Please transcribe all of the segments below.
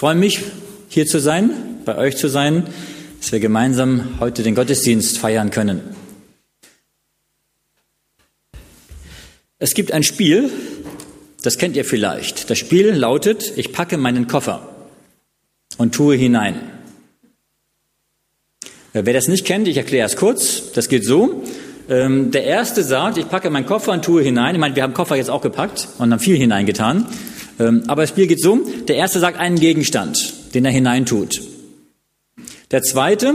freue mich, hier zu sein, bei euch zu sein, dass wir gemeinsam heute den Gottesdienst feiern können. Es gibt ein Spiel, das kennt ihr vielleicht. Das Spiel lautet, ich packe meinen Koffer und tue hinein. Wer das nicht kennt, ich erkläre es kurz. Das geht so. Ähm, der erste sagt, ich packe meinen Koffer und tue hinein. Ich meine, wir haben Koffer jetzt auch gepackt und haben viel hineingetan. Ähm, aber das Spiel geht so. Der erste sagt einen Gegenstand, den er hineintut. Der zweite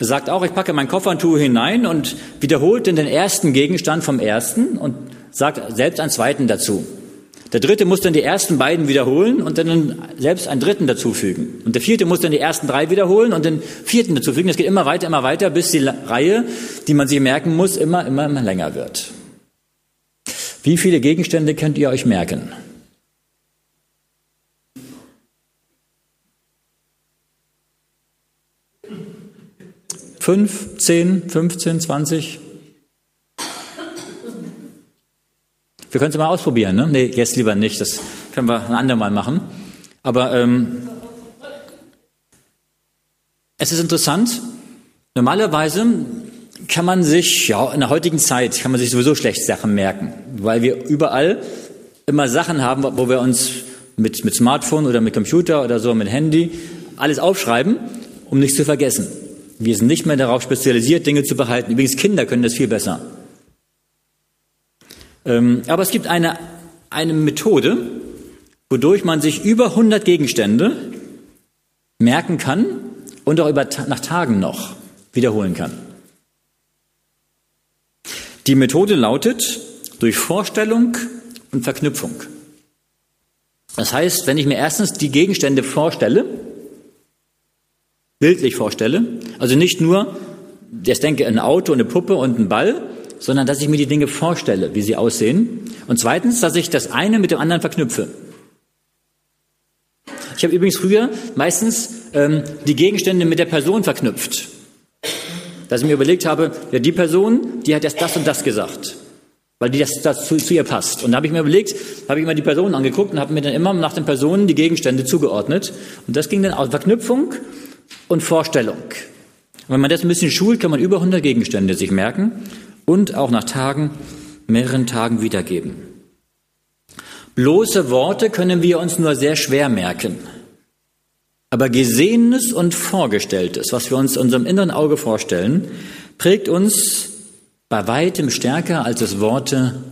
sagt auch, ich packe meinen Koffer und tue hinein und wiederholt dann den ersten Gegenstand vom ersten und sagt selbst einen zweiten dazu. Der dritte muss dann die ersten beiden wiederholen und dann selbst einen dritten dazufügen. Und der vierte muss dann die ersten drei wiederholen und den vierten dazufügen. Das geht immer weiter, immer weiter, bis die Reihe, die man sich merken muss, immer, immer, immer länger wird. Wie viele Gegenstände könnt ihr euch merken? Fünf, zehn, fünfzehn, zwanzig? Wir können es mal ausprobieren, ne? Nee, jetzt lieber nicht. Das können wir ein andermal machen. Aber ähm, es ist interessant. Normalerweise kann man sich, ja, in der heutigen Zeit kann man sich sowieso schlecht Sachen merken, weil wir überall immer Sachen haben, wo wir uns mit, mit Smartphone oder mit Computer oder so, mit Handy alles aufschreiben, um nichts zu vergessen. Wir sind nicht mehr darauf spezialisiert, Dinge zu behalten. Übrigens, Kinder können das viel besser. Ähm, aber es gibt eine, eine Methode, wodurch man sich über 100 Gegenstände merken kann und auch über, nach Tagen noch wiederholen kann. Die Methode lautet durch Vorstellung und Verknüpfung. Das heißt, wenn ich mir erstens die Gegenstände vorstelle, bildlich vorstelle, also nicht nur, jetzt denke ein Auto, eine Puppe und ein Ball, sondern dass ich mir die Dinge vorstelle, wie sie aussehen. Und zweitens, dass ich das eine mit dem anderen verknüpfe. Ich habe übrigens früher meistens ähm, die Gegenstände mit der Person verknüpft. Dass ich mir überlegt habe, ja, die Person, die hat jetzt das und das gesagt, weil die das, das zu, zu ihr passt. Und da habe ich mir überlegt, habe ich mir die Personen angeguckt und habe mir dann immer nach den Personen die Gegenstände zugeordnet. Und das ging dann aus Verknüpfung und Vorstellung. Und wenn man das ein bisschen schult, kann man über 100 Gegenstände sich merken und auch nach Tagen, mehreren Tagen wiedergeben. Bloße Worte können wir uns nur sehr schwer merken. Aber Gesehenes und Vorgestelltes, was wir uns unserem inneren Auge vorstellen, prägt uns bei weitem stärker, als es Worte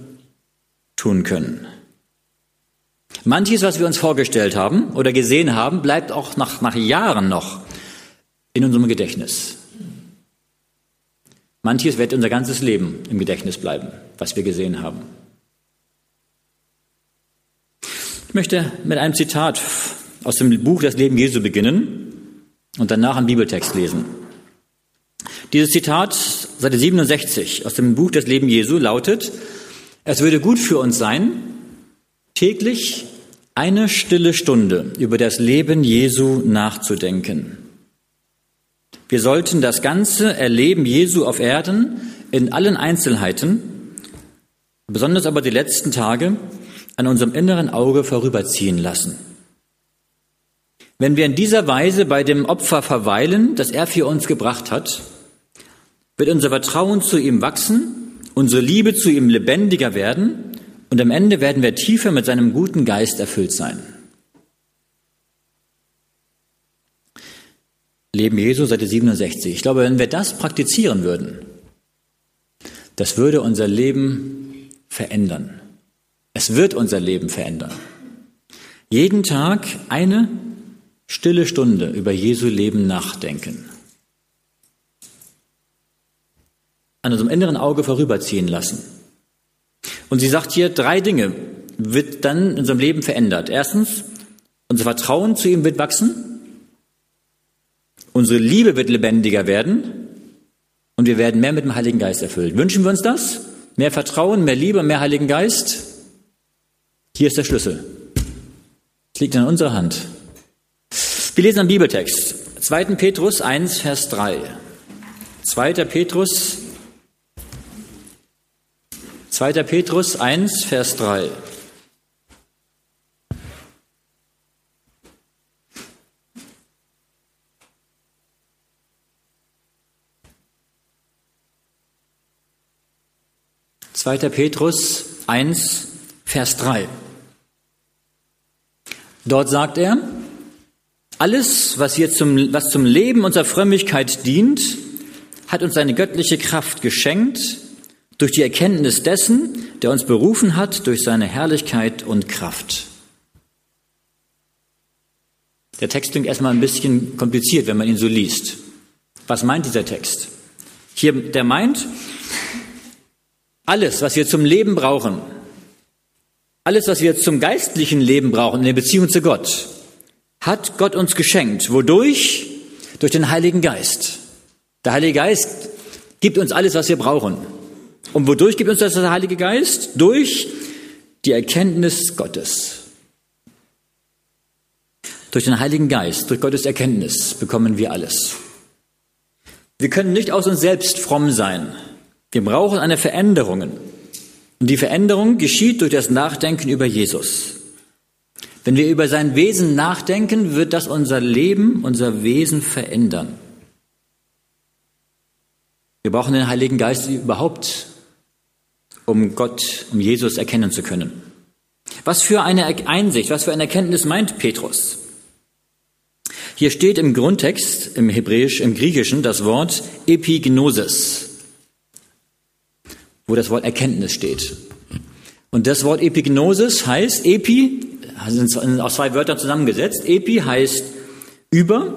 tun können. Manches, was wir uns vorgestellt haben oder gesehen haben, bleibt auch nach, nach Jahren noch in unserem Gedächtnis. Manches wird unser ganzes Leben im Gedächtnis bleiben, was wir gesehen haben. Ich möchte mit einem Zitat aus dem Buch Das Leben Jesu beginnen und danach einen Bibeltext lesen. Dieses Zitat, Seite 67 aus dem Buch Das Leben Jesu lautet, es würde gut für uns sein, täglich eine stille Stunde über das Leben Jesu nachzudenken wir sollten das ganze Erleben Jesu auf Erden in allen Einzelheiten, besonders aber die letzten Tage, an unserem inneren Auge vorüberziehen lassen. Wenn wir in dieser Weise bei dem Opfer verweilen, das er für uns gebracht hat, wird unser Vertrauen zu ihm wachsen, unsere Liebe zu ihm lebendiger werden und am Ende werden wir tiefer mit seinem guten Geist erfüllt sein. Leben Jesu, Seite 67. Ich glaube, wenn wir das praktizieren würden, das würde unser Leben verändern. Es wird unser Leben verändern. Jeden Tag eine stille Stunde über Jesu Leben nachdenken. An unserem inneren Auge vorüberziehen lassen. Und sie sagt hier, drei Dinge wird dann in unserem Leben verändert. Erstens, unser Vertrauen zu ihm wird wachsen. Unsere Liebe wird lebendiger werden und wir werden mehr mit dem Heiligen Geist erfüllt. Wünschen wir uns das? Mehr Vertrauen, mehr Liebe, mehr Heiligen Geist? Hier ist der Schlüssel. Es liegt in unserer Hand. Wir lesen einen Bibeltext. 2. Petrus 1, Vers 3. 2. Petrus 2. Petrus 1, Vers 3. 2. Petrus 1, Vers 3. Dort sagt er, alles, was, wir zum, was zum Leben unserer Frömmigkeit dient, hat uns seine göttliche Kraft geschenkt durch die Erkenntnis dessen, der uns berufen hat durch seine Herrlichkeit und Kraft. Der Text klingt erstmal ein bisschen kompliziert, wenn man ihn so liest. Was meint dieser Text? Hier, der meint, alles, was wir zum Leben brauchen, alles, was wir zum geistlichen Leben brauchen, in der Beziehung zu Gott, hat Gott uns geschenkt. Wodurch? Durch den Heiligen Geist. Der Heilige Geist gibt uns alles, was wir brauchen. Und wodurch gibt uns das der Heilige Geist? Durch die Erkenntnis Gottes. Durch den Heiligen Geist, durch Gottes Erkenntnis bekommen wir alles. Wir können nicht aus uns selbst fromm sein. Wir brauchen eine Veränderung. Und die Veränderung geschieht durch das Nachdenken über Jesus. Wenn wir über sein Wesen nachdenken, wird das unser Leben, unser Wesen verändern. Wir brauchen den Heiligen Geist überhaupt, um Gott, um Jesus erkennen zu können. Was für eine Einsicht, was für eine Erkenntnis meint Petrus? Hier steht im Grundtext, im Hebräisch, im Griechischen, das Wort Epignosis, wo das Wort Erkenntnis steht. Und das Wort Epignosis heißt, Epi, sind aus zwei Wörtern zusammengesetzt. Epi heißt über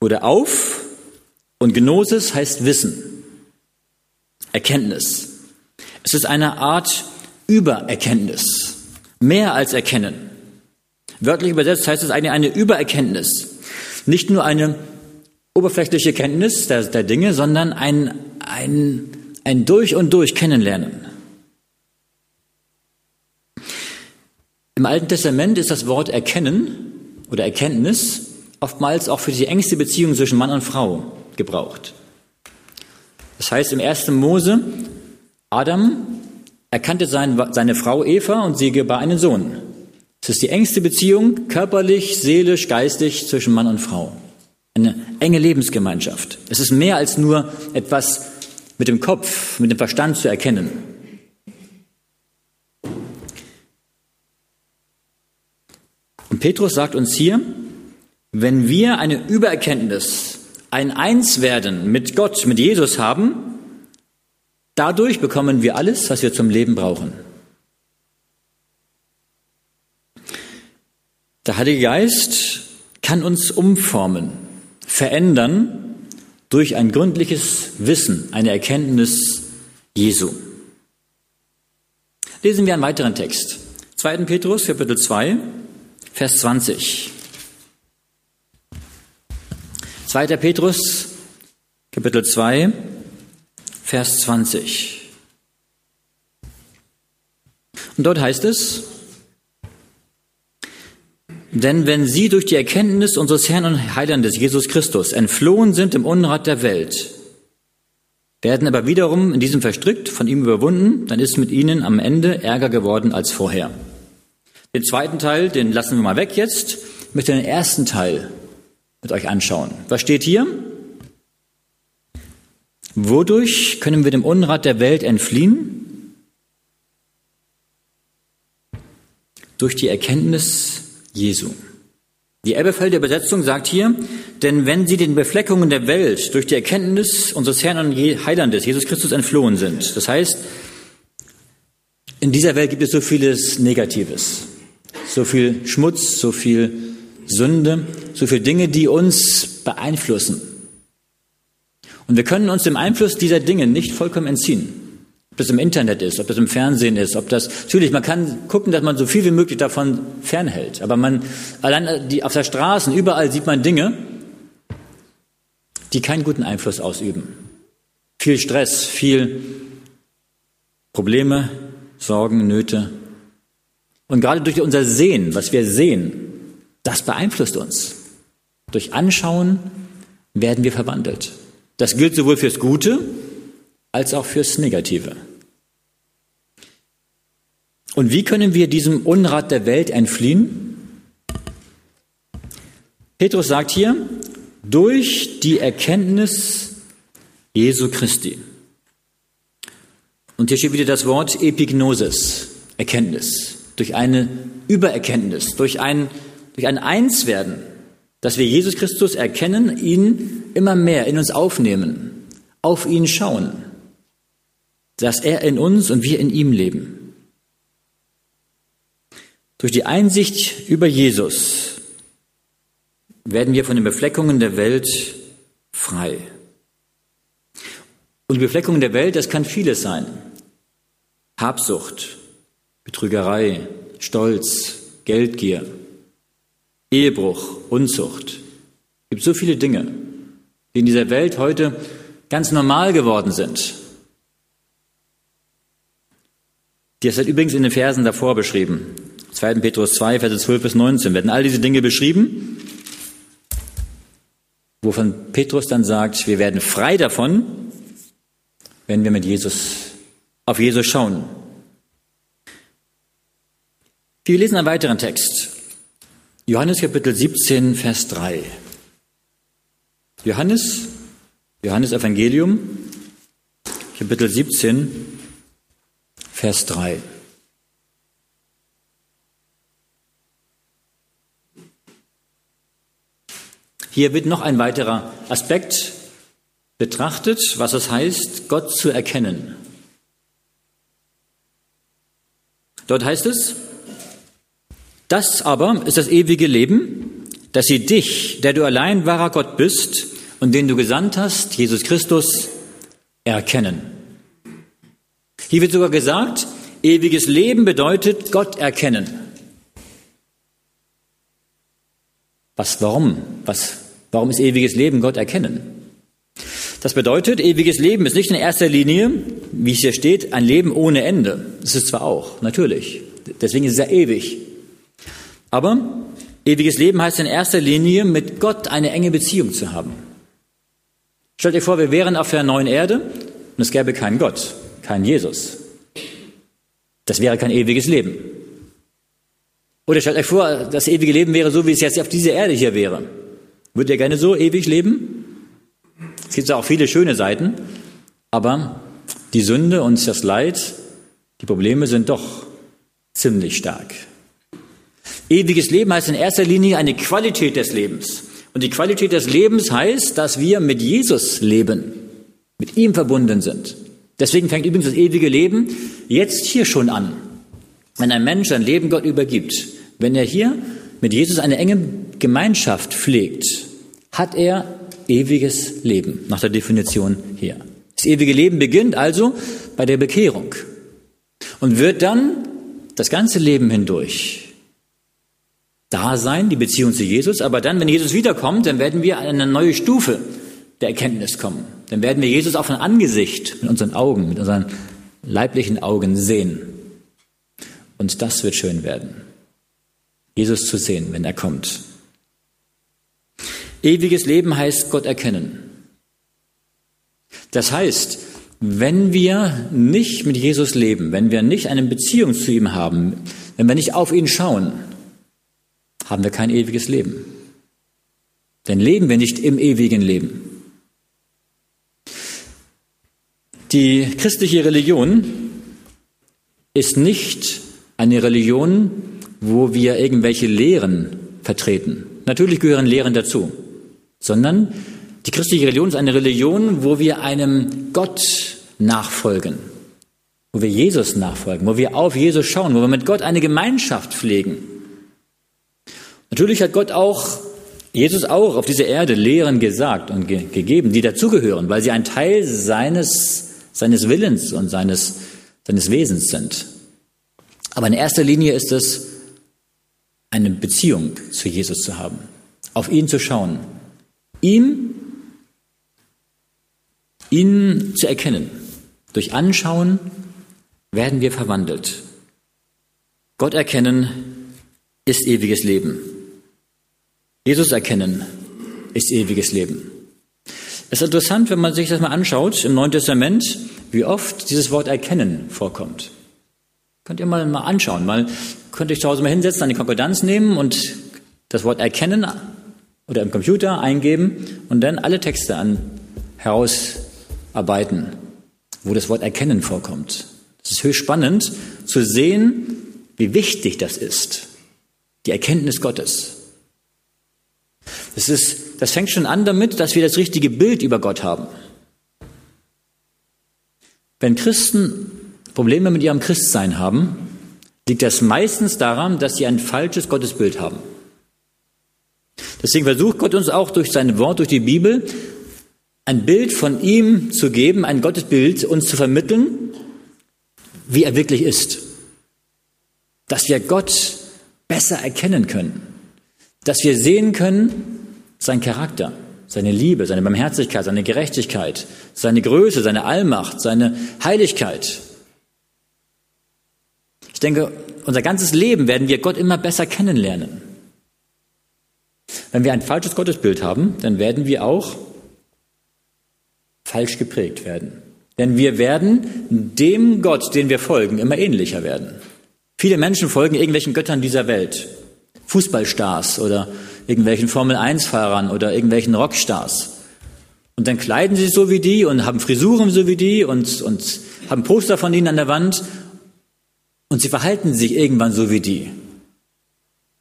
oder auf und Gnosis heißt Wissen, Erkenntnis. Es ist eine Art Übererkenntnis, mehr als Erkennen. Wörtlich übersetzt heißt es eigentlich eine Übererkenntnis. Nicht nur eine oberflächliche Kenntnis der, der Dinge, sondern ein, ein, ein durch und durch Kennenlernen. Im Alten Testament ist das Wort erkennen oder Erkenntnis oftmals auch für die engste Beziehung zwischen Mann und Frau gebraucht. Das heißt im ersten Mose, Adam erkannte seine Frau Eva und sie gebar einen Sohn. Es ist die engste Beziehung, körperlich, seelisch, geistig zwischen Mann und Frau. Eine enge Lebensgemeinschaft. Es ist mehr als nur etwas mit dem Kopf, mit dem Verstand zu erkennen. Und Petrus sagt uns hier, wenn wir eine Übererkenntnis, ein Einswerden mit Gott, mit Jesus haben, dadurch bekommen wir alles, was wir zum Leben brauchen. Der Heilige Geist kann uns umformen, verändern durch ein gründliches Wissen, eine Erkenntnis Jesu. Lesen wir einen weiteren Text. 2. Petrus, Kapitel 2, Vers 20. 2. Petrus, Kapitel 2, Vers 20. Und dort heißt es, denn wenn sie durch die Erkenntnis unseres Herrn und Heilandes Jesus Christus entflohen sind im Unrat der Welt, werden aber wiederum in diesem verstrickt, von ihm überwunden, dann ist mit ihnen am Ende ärger geworden als vorher. Den zweiten Teil, den lassen wir mal weg jetzt. Ich möchte den ersten Teil mit euch anschauen. Was steht hier? Wodurch können wir dem Unrat der Welt entfliehen? Durch die Erkenntnis Jesu. Die Elberfelder Übersetzung sagt hier, denn wenn sie den Befleckungen der Welt durch die Erkenntnis unseres Herrn und Heilandes, Jesus Christus, entflohen sind. Das heißt, in dieser Welt gibt es so vieles Negatives, so viel Schmutz, so viel Sünde, so viele Dinge, die uns beeinflussen. Und wir können uns dem Einfluss dieser Dinge nicht vollkommen entziehen. Ob das im Internet ist, ob das im Fernsehen ist, ob das, natürlich, man kann gucken, dass man so viel wie möglich davon fernhält. Aber man, allein die, auf der Straße, überall sieht man Dinge, die keinen guten Einfluss ausüben. Viel Stress, viel Probleme, Sorgen, Nöte. Und gerade durch unser Sehen, was wir sehen, das beeinflusst uns. Durch Anschauen werden wir verwandelt. Das gilt sowohl fürs Gute als auch fürs Negative. Und wie können wir diesem Unrat der Welt entfliehen? Petrus sagt hier, durch die Erkenntnis Jesu Christi. Und hier steht wieder das Wort Epignosis, Erkenntnis. Durch eine Übererkenntnis, durch ein, durch ein Einswerden, dass wir Jesus Christus erkennen, ihn immer mehr in uns aufnehmen, auf ihn schauen, dass er in uns und wir in ihm leben. Durch die Einsicht über Jesus werden wir von den Befleckungen der Welt frei. Und die Befleckung der Welt, das kann vieles sein. Habsucht, Betrügerei, Stolz, Geldgier, Ehebruch, Unzucht. Es gibt so viele Dinge, die in dieser Welt heute ganz normal geworden sind. Die ist übrigens in den Versen davor beschrieben. 2. Petrus 2, Verse 12 bis 19 werden all diese Dinge beschrieben, wovon Petrus dann sagt, wir werden frei davon, wenn wir mit Jesus auf Jesus schauen. Wir lesen einen weiteren Text. Johannes Kapitel 17, Vers 3. Johannes, Johannes Evangelium, Kapitel 17, Vers 3. Hier wird noch ein weiterer Aspekt betrachtet, was es heißt, Gott zu erkennen. Dort heißt es, das aber ist das ewige Leben, dass sie dich, der du allein wahrer Gott bist und den du gesandt hast, Jesus Christus, erkennen. Hier wird sogar gesagt, ewiges Leben bedeutet Gott erkennen. Was, warum? Was, warum ist ewiges Leben Gott erkennen? Das bedeutet, ewiges Leben ist nicht in erster Linie, wie es hier steht, ein Leben ohne Ende. Das ist zwar auch, natürlich. Deswegen ist es ja ewig. Aber ewiges Leben heißt in erster Linie, mit Gott eine enge Beziehung zu haben. Stellt euch vor, wir wären auf der neuen Erde und es gäbe keinen Gott, keinen Jesus. Das wäre kein ewiges Leben. Oder stellt euch vor, das ewige Leben wäre so, wie es jetzt auf dieser Erde hier wäre. Würdet ihr gerne so ewig leben? Es gibt auch viele schöne Seiten, aber die Sünde und das Leid, die Probleme sind doch ziemlich stark. Ewiges Leben heißt in erster Linie eine Qualität des Lebens. Und die Qualität des Lebens heißt, dass wir mit Jesus leben, mit ihm verbunden sind. Deswegen fängt übrigens das ewige Leben jetzt hier schon an. Wenn ein Mensch sein Leben Gott übergibt, wenn er hier mit Jesus eine enge Gemeinschaft pflegt, hat er ewiges Leben, nach der Definition hier. Das ewige Leben beginnt also bei der Bekehrung und wird dann das ganze Leben hindurch da sein, die Beziehung zu Jesus, aber dann, wenn Jesus wiederkommt, dann werden wir an eine neue Stufe der Erkenntnis kommen. Dann werden wir Jesus auf ein Angesicht mit unseren Augen, mit unseren leiblichen Augen sehen. Und das wird schön werden. Jesus zu sehen, wenn er kommt. Ewiges Leben heißt Gott erkennen. Das heißt, wenn wir nicht mit Jesus leben, wenn wir nicht eine Beziehung zu ihm haben, wenn wir nicht auf ihn schauen, haben wir kein ewiges Leben. Denn leben wir nicht im ewigen Leben. Die christliche Religion ist nicht eine Religion, wo wir irgendwelche Lehren vertreten. Natürlich gehören Lehren dazu sondern die christliche Religion ist eine Religion, wo wir einem Gott nachfolgen, wo wir Jesus nachfolgen, wo wir auf Jesus schauen, wo wir mit Gott eine Gemeinschaft pflegen. Natürlich hat Gott auch, Jesus auch auf dieser Erde Lehren gesagt und ge gegeben, die dazugehören, weil sie ein Teil seines, seines Willens und seines, seines Wesens sind. Aber in erster Linie ist es eine Beziehung zu Jesus zu haben, auf ihn zu schauen, ihm, ihn zu erkennen. Durch Anschauen werden wir verwandelt. Gott erkennen ist ewiges Leben. Jesus erkennen ist ewiges Leben. Es ist interessant, wenn man sich das mal anschaut im Neuen Testament, wie oft dieses Wort erkennen vorkommt. Könnt ihr mal, mal anschauen. Mal könnt ihr euch zu Hause mal hinsetzen, die Konkordanz nehmen und das Wort erkennen oder im Computer eingeben und dann alle Texte an herausarbeiten. wo das Wort erkennen vorkommt. Es ist höchst spannend zu sehen, wie wichtig das ist, die Erkenntnis Gottes. Das, ist, das fängt schon an damit, dass wir das richtige Bild über Gott haben. Wenn Christen Probleme mit ihrem Christsein haben, liegt das meistens daran, dass sie ein falsches Gottesbild haben. Deswegen versucht Gott uns auch durch sein Wort, durch die Bibel, ein Bild von ihm zu geben, ein Gottesbild uns zu vermitteln, wie er wirklich ist. Dass wir Gott besser erkennen können. Dass wir sehen können, sein Charakter, seine Liebe, seine Barmherzigkeit, seine Gerechtigkeit, seine Größe, seine Allmacht, seine Heiligkeit. Ich denke, unser ganzes Leben werden wir Gott immer besser kennenlernen. Wenn wir ein falsches Gottesbild haben, dann werden wir auch falsch geprägt werden. Denn wir werden dem Gott, den wir folgen, immer ähnlicher werden. Viele Menschen folgen irgendwelchen Göttern dieser Welt. Fußballstars oder irgendwelchen Formel-1-Fahrern oder irgendwelchen Rockstars. Und dann kleiden sie so wie die und haben Frisuren so wie die und, und haben Poster von ihnen an der Wand und sie verhalten sich irgendwann so wie die.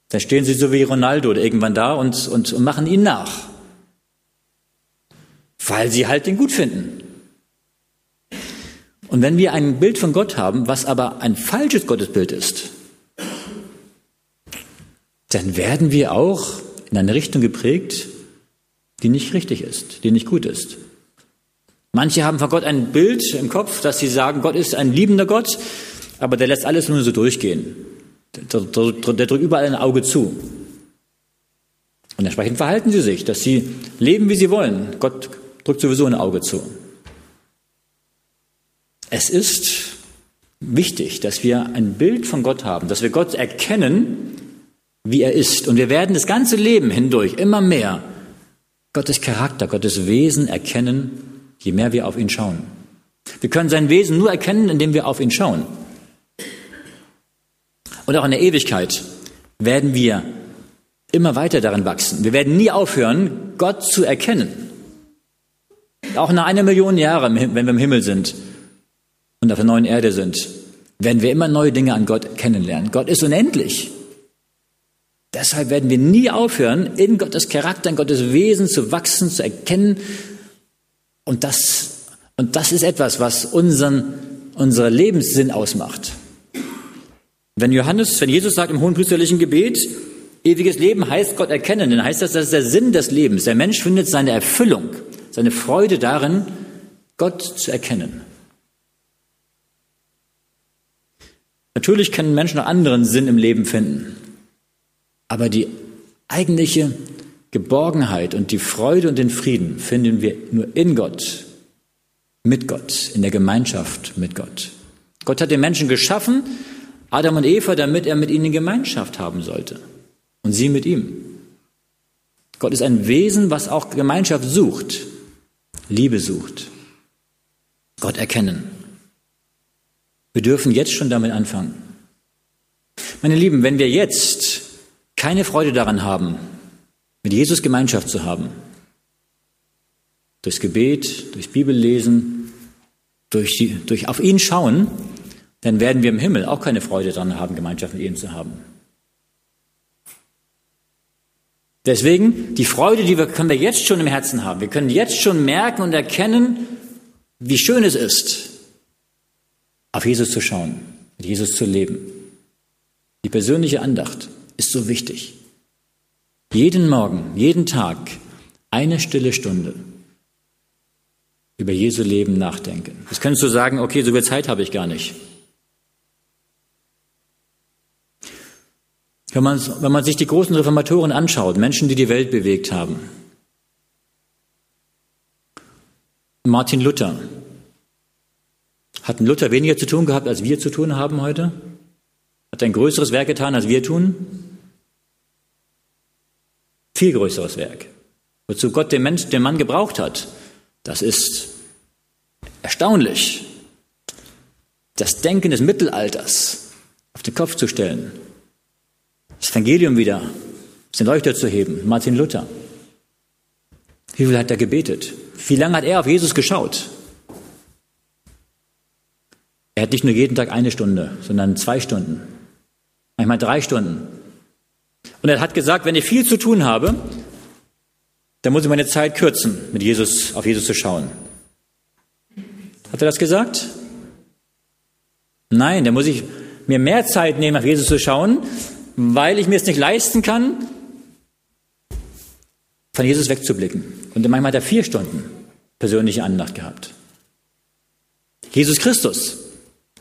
Dann stehen sie so wie Ronaldo irgendwann da und, und, und machen ihn nach. Weil sie halt den gut finden. Und wenn wir ein Bild von Gott haben, was aber ein falsches Gottesbild ist, dann werden wir auch in eine Richtung geprägt, die nicht richtig ist, die nicht gut ist. Manche haben von Gott ein Bild im Kopf, dass sie sagen, Gott ist ein liebender Gott, aber der lässt alles nur so durchgehen. Der, der, der drückt überall ein Auge zu. Und entsprechend verhalten sie sich, dass sie leben, wie sie wollen. Gott drückt sowieso ein Auge zu. Es ist wichtig, dass wir ein Bild von Gott haben, dass wir Gott erkennen, wie er ist. Und wir werden das ganze Leben hindurch immer mehr Gottes Charakter, Gottes Wesen erkennen, je mehr wir auf ihn schauen. Wir können sein Wesen nur erkennen, indem wir auf ihn schauen. Und auch in der Ewigkeit werden wir immer weiter darin wachsen. Wir werden nie aufhören, Gott zu erkennen. Auch nach einer Million Jahre, wenn wir im Himmel sind und auf der neuen Erde sind, werden wir immer neue Dinge an Gott kennenlernen. Gott ist unendlich. Deshalb werden wir nie aufhören, in Gottes Charakter, in Gottes Wesen zu wachsen, zu erkennen. Und das, und das ist etwas, was unseren, unseren Lebenssinn ausmacht. Wenn Johannes, wenn Jesus sagt im hohenpriesterlichen Gebet, ewiges Leben heißt Gott erkennen, dann heißt das, das ist der Sinn des Lebens. Der Mensch findet seine Erfüllung, seine Freude darin, Gott zu erkennen. Natürlich können Menschen noch anderen Sinn im Leben finden. Aber die eigentliche Geborgenheit und die Freude und den Frieden finden wir nur in Gott, mit Gott, in der Gemeinschaft mit Gott. Gott hat den Menschen geschaffen, Adam und Eva, damit er mit ihnen Gemeinschaft haben sollte und sie mit ihm. Gott ist ein Wesen, was auch Gemeinschaft sucht, Liebe sucht. Gott erkennen. Wir dürfen jetzt schon damit anfangen. Meine Lieben, wenn wir jetzt keine Freude daran haben, mit Jesus Gemeinschaft zu haben, durchs Gebet, durchs Bibellesen, durch, durch auf ihn schauen, dann werden wir im Himmel auch keine Freude daran haben, Gemeinschaft mit ihm zu haben. Deswegen, die Freude, die wir, können wir jetzt schon im Herzen haben. Wir können jetzt schon merken und erkennen, wie schön es ist, auf Jesus zu schauen, mit Jesus zu leben. Die persönliche Andacht ist so wichtig. Jeden Morgen, jeden Tag eine stille Stunde über Jesu Leben nachdenken. Jetzt könntest du sagen, okay, so viel Zeit habe ich gar nicht. Wenn man, wenn man sich die großen Reformatoren anschaut, Menschen, die die Welt bewegt haben, Martin Luther, hat Luther weniger zu tun gehabt, als wir zu tun haben heute? Hat er ein größeres Werk getan, als wir tun? Viel größeres Werk. Wozu Gott den, Mensch, den Mann gebraucht hat, das ist erstaunlich. Das Denken des Mittelalters auf den Kopf zu stellen, das Evangelium wieder den Leuchter zu heben, Martin Luther. Wie viel hat er gebetet? Wie lange hat er auf Jesus geschaut? Er hat nicht nur jeden Tag eine Stunde, sondern zwei Stunden, manchmal drei Stunden. Und er hat gesagt, wenn ich viel zu tun habe, dann muss ich meine Zeit kürzen, mit Jesus, auf Jesus zu schauen. Hat er das gesagt? Nein, da muss ich mir mehr Zeit nehmen, auf Jesus zu schauen, weil ich mir es nicht leisten kann, von Jesus wegzublicken. Und manchmal hat er vier Stunden persönliche Andacht gehabt. Jesus Christus.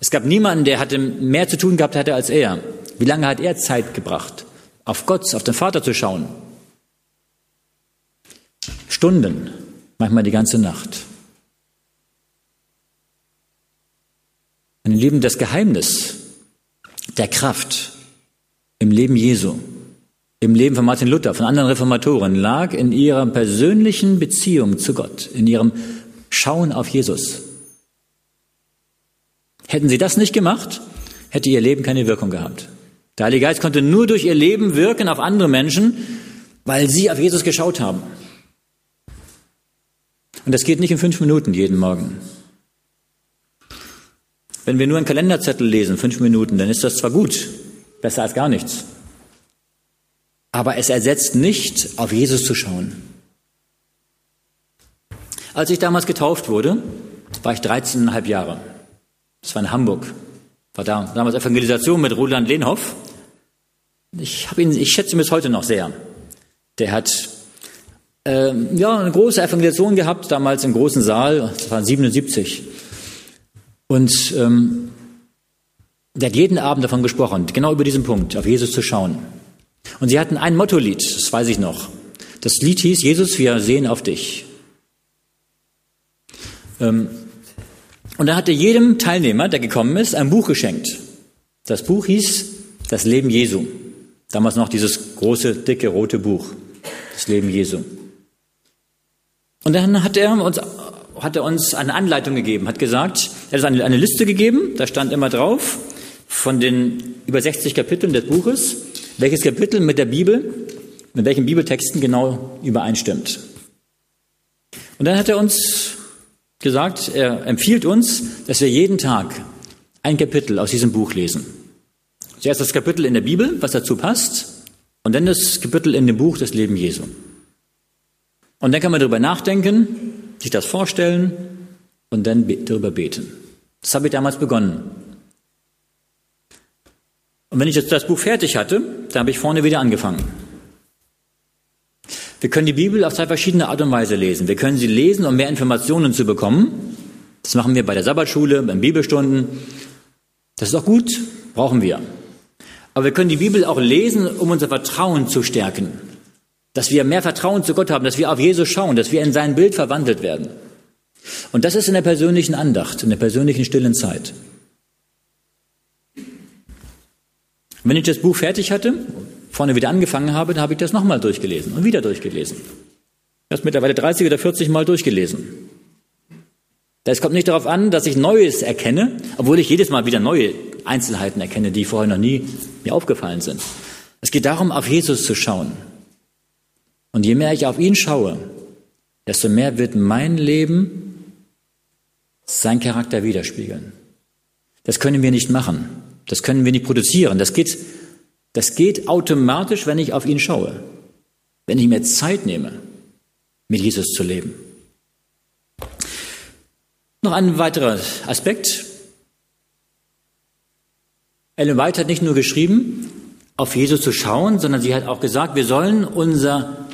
Es gab niemanden, der hatte mehr zu tun gehabt hatte als er. Wie lange hat er Zeit gebracht, auf Gott, auf den Vater zu schauen? Stunden, manchmal die ganze Nacht. Meine Lieben, das Geheimnis der Kraft im Leben Jesu, im Leben von Martin Luther, von anderen Reformatoren, lag in ihrer persönlichen Beziehung zu Gott, in ihrem Schauen auf Jesus. Hätten sie das nicht gemacht, hätte ihr Leben keine Wirkung gehabt. Der Heilige Geist konnte nur durch ihr Leben wirken auf andere Menschen, weil sie auf Jesus geschaut haben. Und das geht nicht in fünf Minuten jeden Morgen. Wenn wir nur einen Kalenderzettel lesen, fünf Minuten, dann ist das zwar gut, besser als gar nichts. Aber es ersetzt nicht, auf Jesus zu schauen. Als ich damals getauft wurde, war ich 13,5 Jahre. Das war in Hamburg. War da, damals Evangelisation mit Roland Lehnhoff. Ich, ihn, ich schätze ihn bis heute noch sehr. Der hat äh, ja, eine große Evangelisation gehabt, damals im großen Saal, das war 77. Und ähm, der hat jeden Abend davon gesprochen, genau über diesen Punkt, auf Jesus zu schauen. Und sie hatten ein Mottolied, das weiß ich noch. Das Lied hieß, Jesus, wir sehen auf dich. Ähm, und dann hat er jedem Teilnehmer, der gekommen ist, ein Buch geschenkt. Das Buch hieß Das Leben Jesu. Damals noch dieses große, dicke, rote Buch. Das Leben Jesu. Und dann hat er uns hat er uns eine Anleitung gegeben, hat gesagt, er hat eine, eine Liste gegeben, da stand immer drauf, von den über 60 Kapiteln des Buches, welches Kapitel mit der Bibel, mit welchen Bibeltexten genau übereinstimmt. Und dann hat er uns gesagt, er empfiehlt uns, dass wir jeden Tag ein Kapitel aus diesem Buch lesen. Zuerst das Kapitel in der Bibel, was dazu passt, und dann das Kapitel in dem Buch des Leben Jesu. Und dann kann man darüber nachdenken, sich das vorstellen und dann darüber beten. Das habe ich damals begonnen. Und wenn ich jetzt das Buch fertig hatte, dann habe ich vorne wieder angefangen. Wir können die Bibel auf zwei verschiedene Art und Weise lesen. Wir können sie lesen, um mehr Informationen zu bekommen. Das machen wir bei der Sabbatschule, beim Bibelstunden. Das ist auch gut, brauchen wir. Aber wir können die Bibel auch lesen, um unser Vertrauen zu stärken dass wir mehr Vertrauen zu Gott haben, dass wir auf Jesus schauen, dass wir in sein Bild verwandelt werden. Und das ist in der persönlichen Andacht, in der persönlichen stillen Zeit. Und wenn ich das Buch fertig hatte, vorne wieder angefangen habe, dann habe ich das nochmal durchgelesen und wieder durchgelesen. Das mittlerweile 30 oder 40 Mal durchgelesen. Es kommt nicht darauf an, dass ich Neues erkenne, obwohl ich jedes Mal wieder neue Einzelheiten erkenne, die vorher noch nie mir aufgefallen sind. Es geht darum, auf Jesus zu schauen. Und je mehr ich auf ihn schaue, desto mehr wird mein Leben sein Charakter widerspiegeln. Das können wir nicht machen. Das können wir nicht produzieren. Das geht, das geht automatisch, wenn ich auf ihn schaue. Wenn ich mir Zeit nehme, mit Jesus zu leben. Noch ein weiterer Aspekt. Ellen White hat nicht nur geschrieben, auf Jesus zu schauen, sondern sie hat auch gesagt, wir sollen unser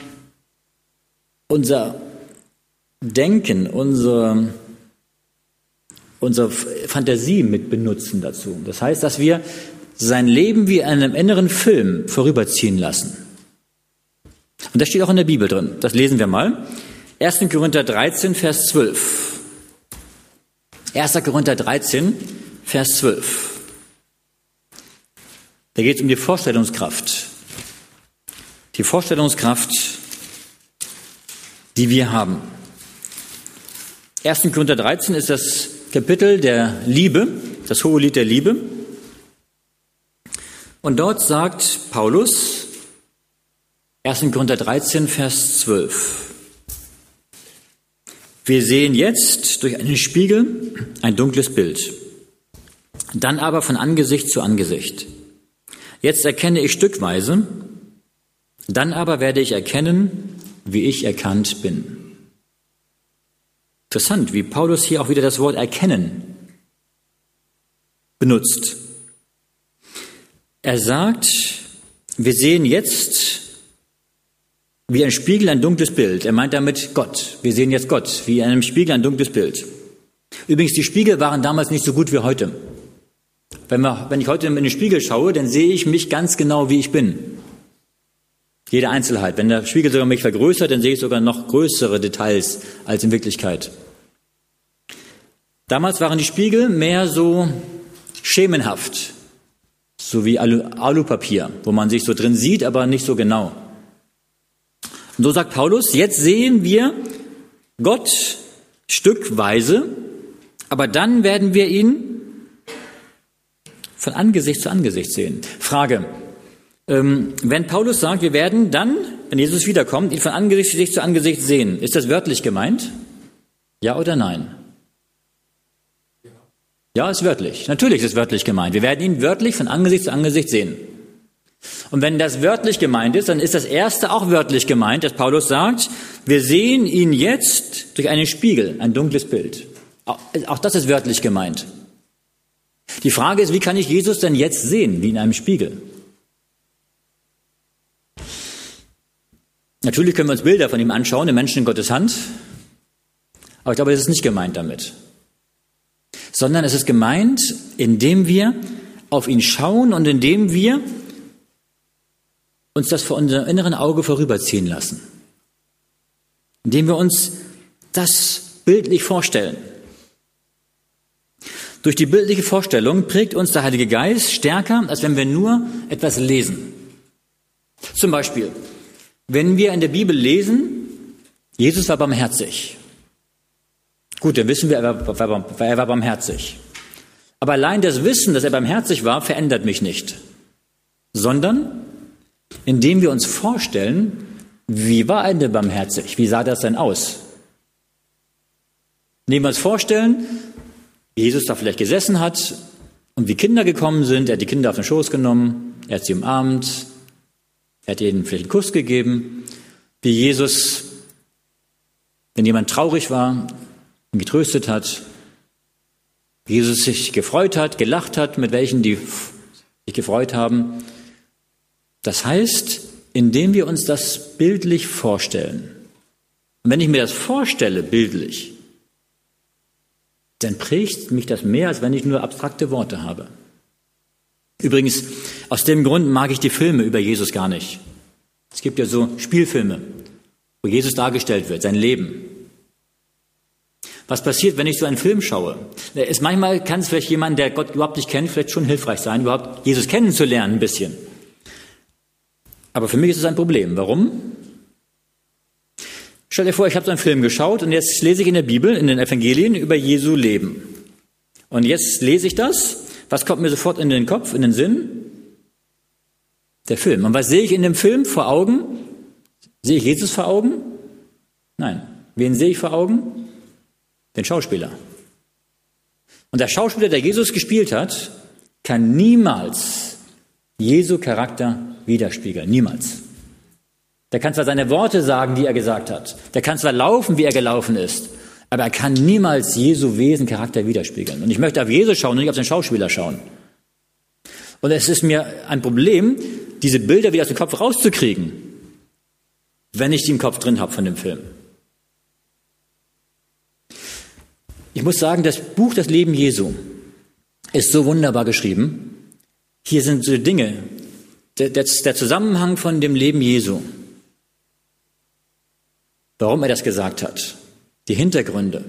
unser Denken, unsere, unsere Fantasie mit benutzen dazu. Das heißt, dass wir sein Leben wie einem inneren Film vorüberziehen lassen. Und das steht auch in der Bibel drin. Das lesen wir mal. 1. Korinther 13, Vers 12. 1. Korinther 13, Vers 12. Da geht es um die Vorstellungskraft. Die Vorstellungskraft die wir haben. 1. Korinther 13 ist das Kapitel der Liebe, das hohe Lied der Liebe. Und dort sagt Paulus, 1. Korinther 13, Vers 12, wir sehen jetzt durch einen Spiegel ein dunkles Bild. dann aber von Angesicht zu Angesicht. Jetzt erkenne ich stückweise, dann aber werde ich erkennen, wie ich erkannt bin. Interessant, wie Paulus hier auch wieder das Wort erkennen benutzt. Er sagt, wir sehen jetzt wie ein Spiegel ein dunkles Bild. Er meint damit Gott. Wir sehen jetzt Gott, wie in einem Spiegel ein dunkles Bild. Übrigens, die Spiegel waren damals nicht so gut wie heute. Wenn, wir, wenn ich heute in den Spiegel schaue, dann sehe ich mich ganz genau, wie ich bin. Jede Einzelheit. Wenn der Spiegel sogar mich vergrößert, dann sehe ich sogar noch größere Details als in Wirklichkeit. Damals waren die Spiegel mehr so schemenhaft, so wie Alu Alupapier, wo man sich so drin sieht, aber nicht so genau. Und so sagt Paulus, jetzt sehen wir Gott stückweise, aber dann werden wir ihn von Angesicht zu Angesicht sehen. Frage, ähm, wenn Paulus sagt, wir werden dann, wenn Jesus wiederkommt, ihn von Angesicht zu Angesicht sehen, ist das wörtlich gemeint? Ja oder nein? Ja, ist wörtlich. Natürlich ist es wörtlich gemeint. Wir werden ihn wörtlich von Angesicht zu Angesicht sehen. Und wenn das wörtlich gemeint ist, dann ist das erste auch wörtlich gemeint, dass Paulus sagt, wir sehen ihn jetzt durch einen Spiegel, ein dunkles Bild. Auch das ist wörtlich gemeint. Die Frage ist, wie kann ich Jesus denn jetzt sehen, wie in einem Spiegel? Natürlich können wir uns Bilder von ihm anschauen, den Menschen in Gottes Hand, aber ich glaube, das ist nicht gemeint damit sondern es ist gemeint, indem wir auf ihn schauen und indem wir uns das vor unserem inneren Auge vorüberziehen lassen. Indem wir uns das bildlich vorstellen. Durch die bildliche Vorstellung prägt uns der Heilige Geist stärker, als wenn wir nur etwas lesen. Zum Beispiel, wenn wir in der Bibel lesen, Jesus war barmherzig. Gut, dann wissen wir, er war, er war barmherzig. Aber allein das Wissen, dass er barmherzig war, verändert mich nicht. Sondern, indem wir uns vorstellen, wie war er denn barmherzig? Wie sah das denn aus? Indem wir uns vorstellen, wie Jesus da vielleicht gesessen hat und wie Kinder gekommen sind. Er hat die Kinder auf den Schoß genommen, er hat sie umarmt, er hat ihnen vielleicht einen Kuss gegeben. Wie Jesus, wenn jemand traurig war, getröstet hat, Jesus sich gefreut hat, gelacht hat, mit welchen die sich gefreut haben. Das heißt, indem wir uns das bildlich vorstellen. Und wenn ich mir das vorstelle, bildlich, dann prägt mich das mehr, als wenn ich nur abstrakte Worte habe. Übrigens, aus dem Grund mag ich die Filme über Jesus gar nicht. Es gibt ja so Spielfilme, wo Jesus dargestellt wird, sein Leben. Was passiert, wenn ich so einen Film schaue? Es, manchmal kann es vielleicht jemand, der Gott überhaupt nicht kennt, vielleicht schon hilfreich sein, überhaupt Jesus kennenzulernen ein bisschen. Aber für mich ist es ein Problem. Warum? Stell dir vor, ich habe so einen Film geschaut und jetzt lese ich in der Bibel, in den Evangelien über Jesu Leben. Und jetzt lese ich das. Was kommt mir sofort in den Kopf, in den Sinn? Der Film. Und was sehe ich in dem Film vor Augen? Sehe ich Jesus vor Augen? Nein. Wen sehe ich vor Augen? Den Schauspieler. Und der Schauspieler, der Jesus gespielt hat, kann niemals Jesu Charakter widerspiegeln. Niemals. Der kann zwar seine Worte sagen, die er gesagt hat. Der kann zwar laufen, wie er gelaufen ist. Aber er kann niemals Jesu Wesen, Charakter widerspiegeln. Und ich möchte auf Jesus schauen und nicht auf den Schauspieler schauen. Und es ist mir ein Problem, diese Bilder wieder aus dem Kopf rauszukriegen, wenn ich die im Kopf drin habe von dem Film. Ich muss sagen, das Buch Das Leben Jesu ist so wunderbar geschrieben. Hier sind so Dinge, der, Zusammenhang von dem Leben Jesu, warum er das gesagt hat, die Hintergründe,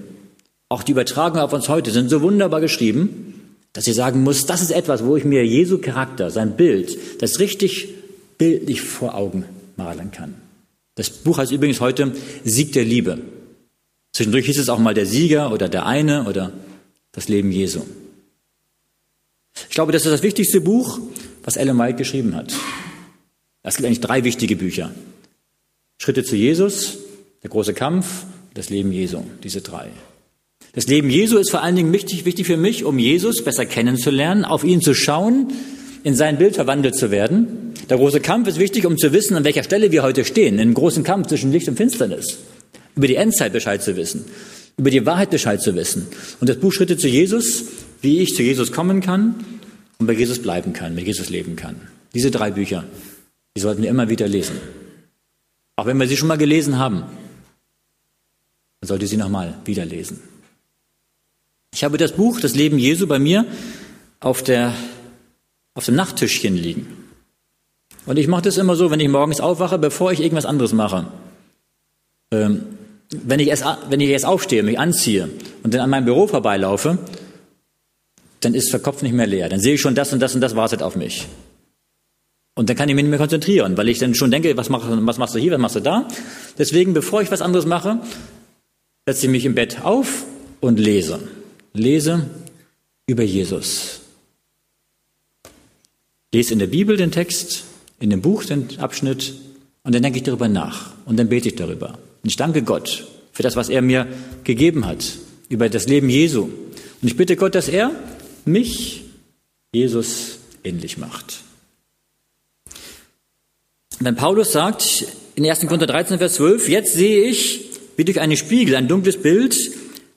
auch die Übertragung auf uns heute sind so wunderbar geschrieben, dass ich sagen muss, das ist etwas, wo ich mir Jesu Charakter, sein Bild, das richtig bildlich vor Augen malen kann. Das Buch heißt übrigens heute Sieg der Liebe. Zwischendurch hieß es auch mal der Sieger oder der eine oder das Leben Jesu. Ich glaube, das ist das wichtigste Buch, was Ellen White geschrieben hat. Es gibt eigentlich drei wichtige Bücher. Schritte zu Jesus, der große Kampf, das Leben Jesu, diese drei. Das Leben Jesu ist vor allen Dingen wichtig, wichtig für mich, um Jesus besser kennenzulernen, auf ihn zu schauen, in sein Bild verwandelt zu werden. Der große Kampf ist wichtig, um zu wissen, an welcher Stelle wir heute stehen, einem großen Kampf zwischen Licht und Finsternis. Über die Endzeit Bescheid zu wissen, über die Wahrheit Bescheid zu wissen. Und das Buch Schritte zu Jesus, wie ich zu Jesus kommen kann und bei Jesus bleiben kann, mit Jesus leben kann. Diese drei Bücher, die sollten wir immer wieder lesen. Auch wenn wir sie schon mal gelesen haben, dann sollte sie nochmal wieder lesen. Ich habe das Buch Das Leben Jesu bei mir auf, der, auf dem Nachttischchen liegen. Und ich mache das immer so, wenn ich morgens aufwache, bevor ich irgendwas anderes mache. Ähm, wenn, ich erst, wenn ich erst aufstehe, mich anziehe und dann an meinem Büro vorbeilaufe, dann ist der Kopf nicht mehr leer. Dann sehe ich schon das und das und das wartet auf mich. Und dann kann ich mich nicht mehr konzentrieren, weil ich dann schon denke, was, mach, was machst du hier, was machst du da? Deswegen, bevor ich was anderes mache, setze ich mich im Bett auf und lese. Lese über Jesus. Lese in der Bibel den Text, in dem Buch den Abschnitt und dann denke ich darüber nach und dann bete ich darüber. Und ich danke Gott für das, was er mir gegeben hat, über das Leben Jesu. Und ich bitte Gott, dass er mich, Jesus, ähnlich macht. Wenn Paulus sagt in 1. Korinther 13, Vers 12, jetzt sehe ich wie durch einen Spiegel ein dunkles Bild,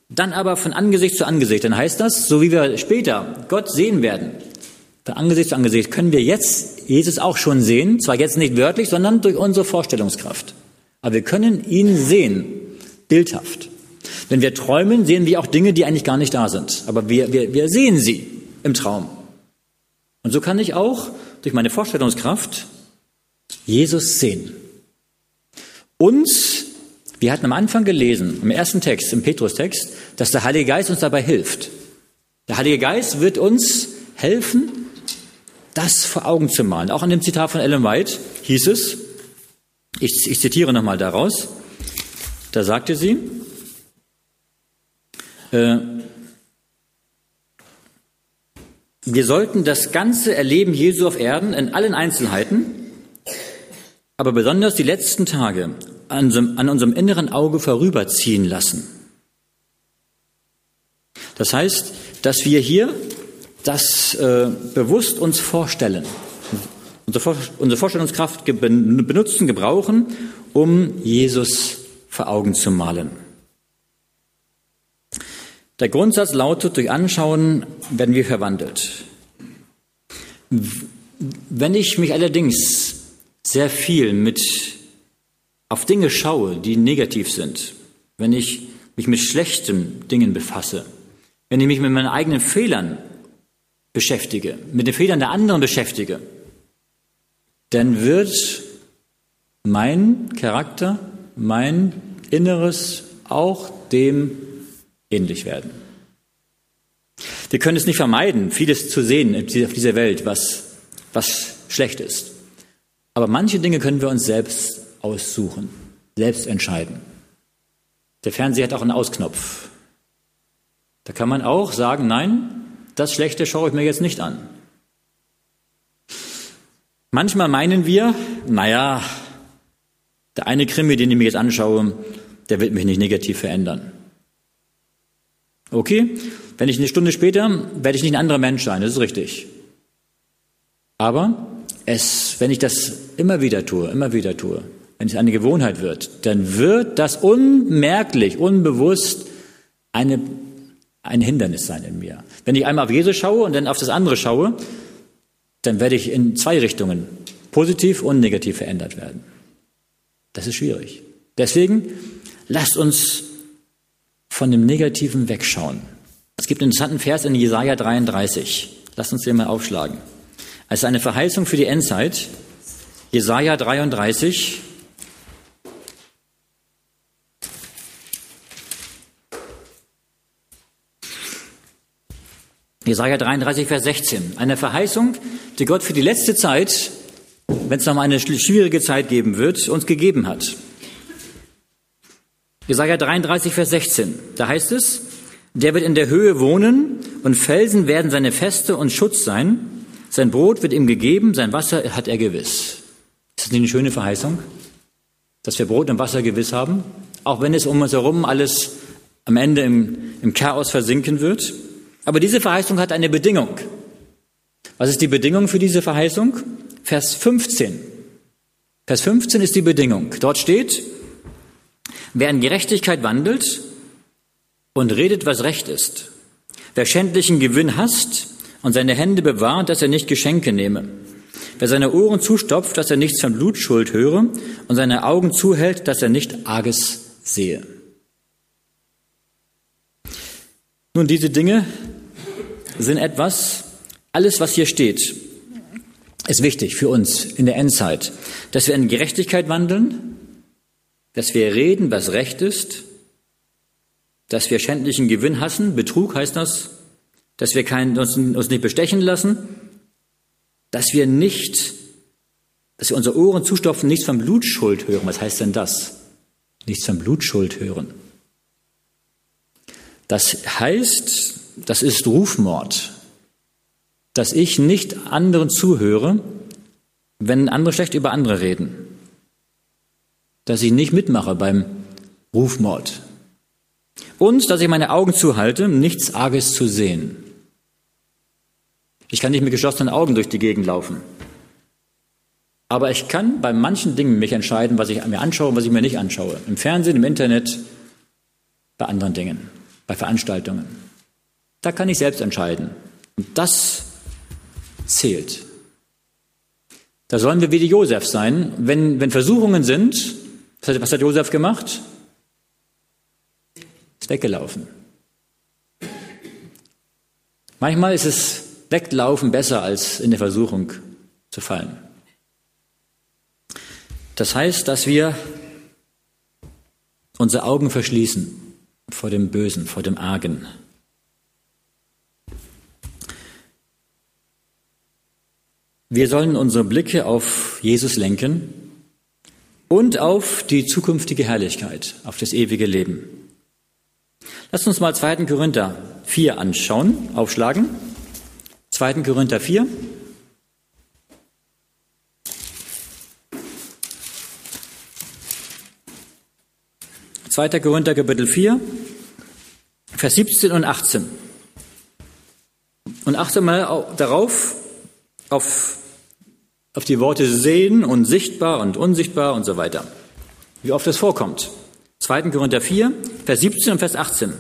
dann aber von Angesicht zu Angesicht, dann heißt das, so wie wir später Gott sehen werden, von Angesicht zu Angesicht, können wir jetzt Jesus auch schon sehen, zwar jetzt nicht wörtlich, sondern durch unsere Vorstellungskraft. Aber wir können ihn sehen, bildhaft. Wenn wir träumen, sehen wir auch Dinge, die eigentlich gar nicht da sind. Aber wir, wir, wir sehen sie im Traum. Und so kann ich auch durch meine Vorstellungskraft Jesus sehen. Und wir hatten am Anfang gelesen, im ersten Text, im Petrus-Text, dass der Heilige Geist uns dabei hilft. Der Heilige Geist wird uns helfen, das vor Augen zu malen. Auch an dem Zitat von Ellen White hieß es, ich, ich zitiere nochmal daraus, da sagte sie, äh, wir sollten das ganze Erleben Jesu auf Erden in allen Einzelheiten, aber besonders die letzten Tage an unserem, an unserem inneren Auge vorüberziehen lassen. Das heißt, dass wir hier das äh, bewusst uns vorstellen, unsere, Vorstellungskraft benutzen, gebrauchen, um Jesus vor Augen zu malen. Der Grundsatz lautet, durch Anschauen werden wir verwandelt. Wenn ich mich allerdings sehr viel mit auf Dinge schaue, die negativ sind, wenn ich mich mit schlechten Dingen befasse, wenn ich mich mit meinen eigenen Fehlern beschäftige, mit den Fehlern der anderen beschäftige, dann wird mein Charakter, mein Inneres auch dem ähnlich werden. Wir können es nicht vermeiden, vieles zu sehen auf dieser Welt, was, was schlecht ist. Aber manche Dinge können wir uns selbst aussuchen, selbst entscheiden. Der Fernseher hat auch einen Ausknopf. Da kann man auch sagen, nein, das Schlechte schaue ich mir jetzt nicht an. Manchmal meinen wir, naja, der eine Krimi, den ich mir jetzt anschaue, der wird mich nicht negativ verändern. Okay, wenn ich eine Stunde später, werde ich nicht ein anderer Mensch sein, das ist richtig. Aber es, wenn ich das immer wieder tue, immer wieder tue, wenn es eine Gewohnheit wird, dann wird das unmerklich, unbewusst eine, ein Hindernis sein in mir. Wenn ich einmal auf Jesus schaue und dann auf das andere schaue, dann werde ich in zwei Richtungen, positiv und negativ verändert werden. Das ist schwierig. Deswegen lasst uns von dem Negativen wegschauen. Es gibt einen interessanten Vers in Jesaja 33. Lasst uns den mal aufschlagen. Es ist eine Verheißung für die Endzeit. Jesaja 33, Jesaja 33, Vers 16. Eine Verheißung, die Gott für die letzte Zeit, wenn es noch mal eine schwierige Zeit geben wird, uns gegeben hat. Jesaja 33, Vers 16. Da heißt es, der wird in der Höhe wohnen und Felsen werden seine Feste und Schutz sein. Sein Brot wird ihm gegeben, sein Wasser hat er gewiss. Ist das nicht eine schöne Verheißung? Dass wir Brot und Wasser gewiss haben? Auch wenn es um uns herum alles am Ende im, im Chaos versinken wird. Aber diese Verheißung hat eine Bedingung. Was ist die Bedingung für diese Verheißung? Vers 15. Vers 15 ist die Bedingung. Dort steht, wer in Gerechtigkeit wandelt und redet, was recht ist, wer schändlichen Gewinn hasst und seine Hände bewahrt, dass er nicht Geschenke nehme, wer seine Ohren zustopft, dass er nichts von Blutschuld höre und seine Augen zuhält, dass er nicht Arges sehe. Nun, diese Dinge sind etwas, alles, was hier steht, ist wichtig für uns in der Endzeit, dass wir in Gerechtigkeit wandeln, dass wir reden, was recht ist, dass wir schändlichen Gewinn hassen, Betrug heißt das, dass wir keinen, uns, uns nicht bestechen lassen, dass wir nicht, dass wir unsere Ohren zustopfen, nichts von Blutschuld hören. Was heißt denn das? Nichts von Blutschuld hören. Das heißt, das ist Rufmord dass ich nicht anderen zuhöre, wenn andere schlecht über andere reden. Dass ich nicht mitmache beim Rufmord. Und dass ich meine Augen zuhalte, nichts Arges zu sehen. Ich kann nicht mit geschlossenen Augen durch die Gegend laufen. Aber ich kann bei manchen Dingen mich entscheiden, was ich mir anschaue und was ich mir nicht anschaue. Im Fernsehen, im Internet, bei anderen Dingen, bei Veranstaltungen. Da kann ich selbst entscheiden. Und das zählt. Da sollen wir wie die Josef sein. Wenn, wenn Versuchungen sind, was hat, was hat Josef gemacht? Ist weggelaufen. Manchmal ist es weglaufen besser, als in der Versuchung zu fallen. Das heißt, dass wir unsere Augen verschließen vor dem Bösen, vor dem Argen. Wir sollen unsere Blicke auf Jesus lenken und auf die zukünftige Herrlichkeit, auf das ewige Leben. Lasst uns mal 2. Korinther 4 anschauen, aufschlagen. 2. Korinther 4. Zweiter Korinther Kapitel 4, Vers 17 und 18. Und achte mal darauf, auf, auf die Worte sehen und sichtbar und unsichtbar und so weiter. Wie oft das vorkommt. 2. Korinther 4, Vers 17 und Vers 18.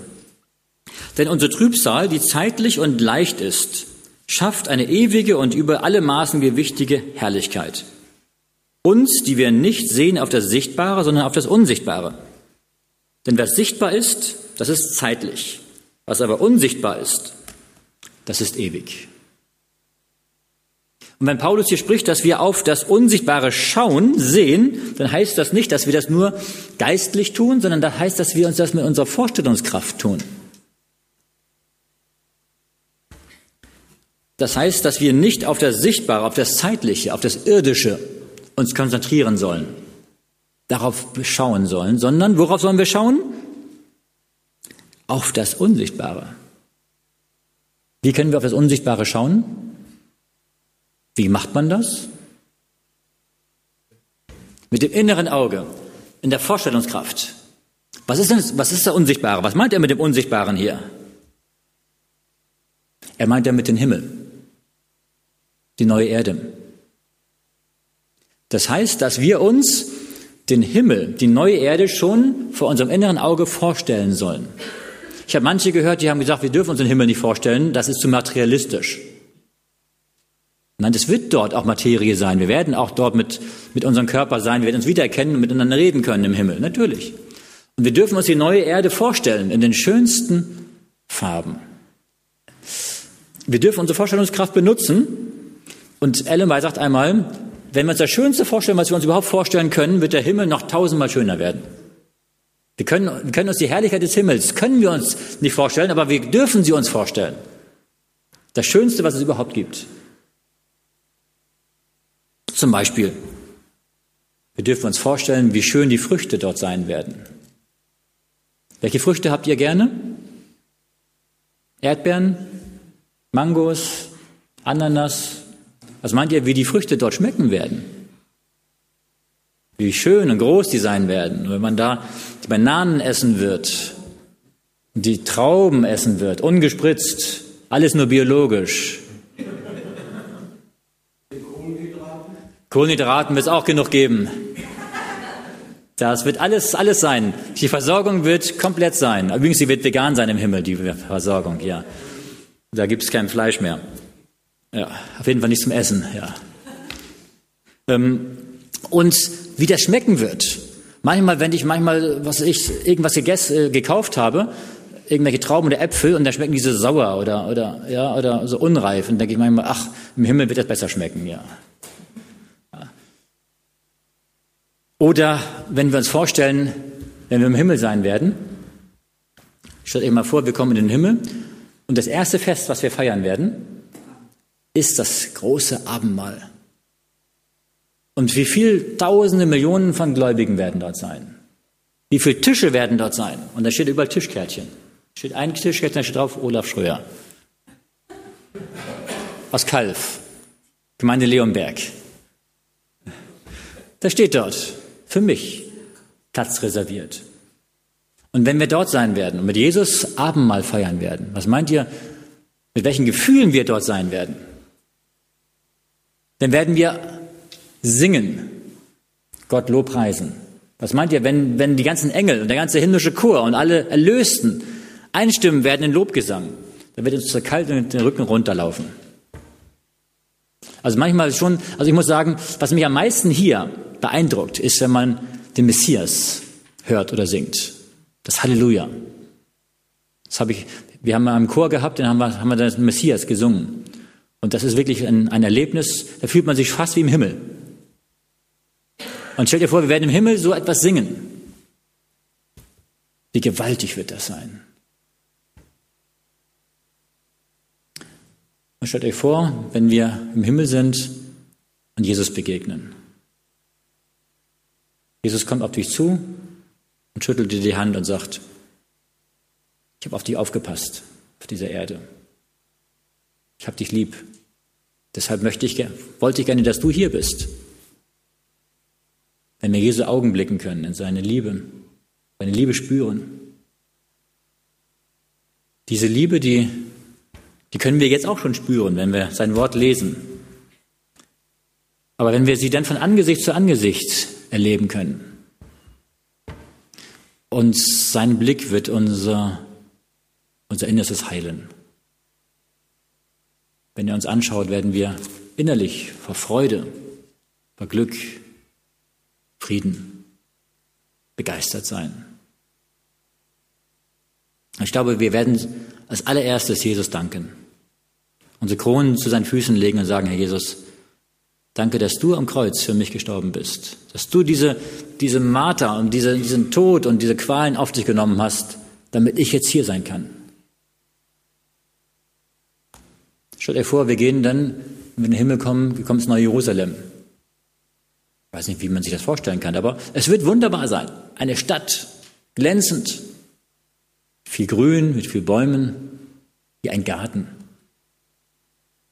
Denn unsere Trübsal, die zeitlich und leicht ist, schafft eine ewige und über alle Maßen gewichtige Herrlichkeit. Uns, die wir nicht sehen auf das Sichtbare, sondern auf das Unsichtbare. Denn was sichtbar ist, das ist zeitlich. Was aber unsichtbar ist, das ist ewig. Und wenn Paulus hier spricht, dass wir auf das Unsichtbare schauen, sehen, dann heißt das nicht, dass wir das nur geistlich tun, sondern das heißt, dass wir uns das mit unserer Vorstellungskraft tun. Das heißt, dass wir nicht auf das Sichtbare, auf das Zeitliche, auf das Irdische uns konzentrieren sollen, darauf schauen sollen, sondern worauf sollen wir schauen? Auf das Unsichtbare. Wie können wir auf das Unsichtbare schauen? Wie macht man das? Mit dem inneren Auge, in der Vorstellungskraft. Was ist denn, was ist der Unsichtbare? Was meint er mit dem Unsichtbaren hier? Er meint ja mit dem Himmel, die neue Erde. Das heißt, dass wir uns den Himmel, die neue Erde schon vor unserem inneren Auge vorstellen sollen. Ich habe manche gehört, die haben gesagt, wir dürfen uns den Himmel nicht vorstellen, das ist zu materialistisch. Nein, das wird dort auch Materie sein. Wir werden auch dort mit, mit unserem Körper sein. Wir werden uns wiedererkennen und miteinander reden können im Himmel. Natürlich. Und wir dürfen uns die neue Erde vorstellen in den schönsten Farben. Wir dürfen unsere Vorstellungskraft benutzen. Und Ellen White sagt einmal, wenn wir uns das Schönste vorstellen, was wir uns überhaupt vorstellen können, wird der Himmel noch tausendmal schöner werden. Wir können, wir können uns die Herrlichkeit des Himmels, können wir uns nicht vorstellen, aber wir dürfen sie uns vorstellen. Das Schönste, was es überhaupt gibt. Zum Beispiel, wir dürfen uns vorstellen, wie schön die Früchte dort sein werden. Welche Früchte habt ihr gerne? Erdbeeren, Mangos, Ananas. Was meint ihr, wie die Früchte dort schmecken werden? Wie schön und groß die sein werden. Und wenn man da die Bananen essen wird, die Trauben essen wird, ungespritzt, alles nur biologisch. Kohlenhydraten wird es auch genug geben. Das wird alles, alles sein. Die Versorgung wird komplett sein. Übrigens, sie wird vegan sein im Himmel, die Versorgung, ja. Da gibt es kein Fleisch mehr. Ja, auf jeden Fall nicht zum Essen, ja. Ähm, und wie das schmecken wird. Manchmal, wenn ich manchmal, was ich, irgendwas gegessen, äh, gekauft habe, irgendwelche Trauben oder Äpfel und dann schmecken die so sauer oder, oder, ja, oder so unreif. Und denke ich manchmal, ach, im Himmel wird das besser schmecken, ja. Oder wenn wir uns vorstellen, wenn wir im Himmel sein werden, stellt euch mal vor, wir kommen in den Himmel und das erste Fest, was wir feiern werden, ist das große Abendmahl. Und wie viele Tausende, Millionen von Gläubigen werden dort sein? Wie viele Tische werden dort sein? Und da steht überall Tischkärtchen. Steht ein Tischkärtchen, da steht drauf Olaf Schröer. Aus Kalf, Gemeinde Leonberg. Da steht dort, für mich, Platz reserviert. Und wenn wir dort sein werden und mit Jesus Abendmahl feiern werden, was meint ihr, mit welchen Gefühlen wir dort sein werden? Dann werden wir singen, Gott lobpreisen. Was meint ihr, wenn, wenn die ganzen Engel und der ganze himmlische Chor und alle Erlösten einstimmen werden in Lobgesang? Dann wird uns zur kalt und den Rücken runterlaufen. Also manchmal schon, also ich muss sagen, was mich am meisten hier beeindruckt, ist, wenn man den Messias hört oder singt. Das Halleluja. Das habe ich, wir haben im Chor gehabt, dann haben wir, haben wir den Messias gesungen. Und das ist wirklich ein, ein Erlebnis, da fühlt man sich fast wie im Himmel. Und stell dir vor, wir werden im Himmel so etwas singen. Wie gewaltig wird das sein? Und stellt euch vor, wenn wir im Himmel sind und Jesus begegnen. Jesus kommt auf dich zu und schüttelt dir die Hand und sagt, ich habe auf dich aufgepasst, auf dieser Erde. Ich habe dich lieb. Deshalb möchte ich, wollte ich gerne, dass du hier bist. Wenn wir Jesu Augen blicken können, in seine Liebe, seine Liebe spüren. Diese Liebe, die, die können wir jetzt auch schon spüren, wenn wir sein Wort lesen. Aber wenn wir sie dann von Angesicht zu Angesicht erleben können, und sein Blick wird unser, unser Innerstes heilen. Wenn er uns anschaut, werden wir innerlich vor Freude, vor Glück, Frieden begeistert sein. Ich glaube, wir werden als allererstes Jesus danken, unsere Kronen zu seinen Füßen legen und sagen, Herr Jesus, Danke, dass du am Kreuz für mich gestorben bist. Dass du diese, diese Marter und diese, diesen Tod und diese Qualen auf dich genommen hast, damit ich jetzt hier sein kann. Stellt euch vor, wir gehen dann, wenn wir in den Himmel kommen, wir kommen ins neue Jerusalem. Ich weiß nicht, wie man sich das vorstellen kann, aber es wird wunderbar sein. Eine Stadt, glänzend, viel Grün, mit viel Bäumen, wie ein Garten,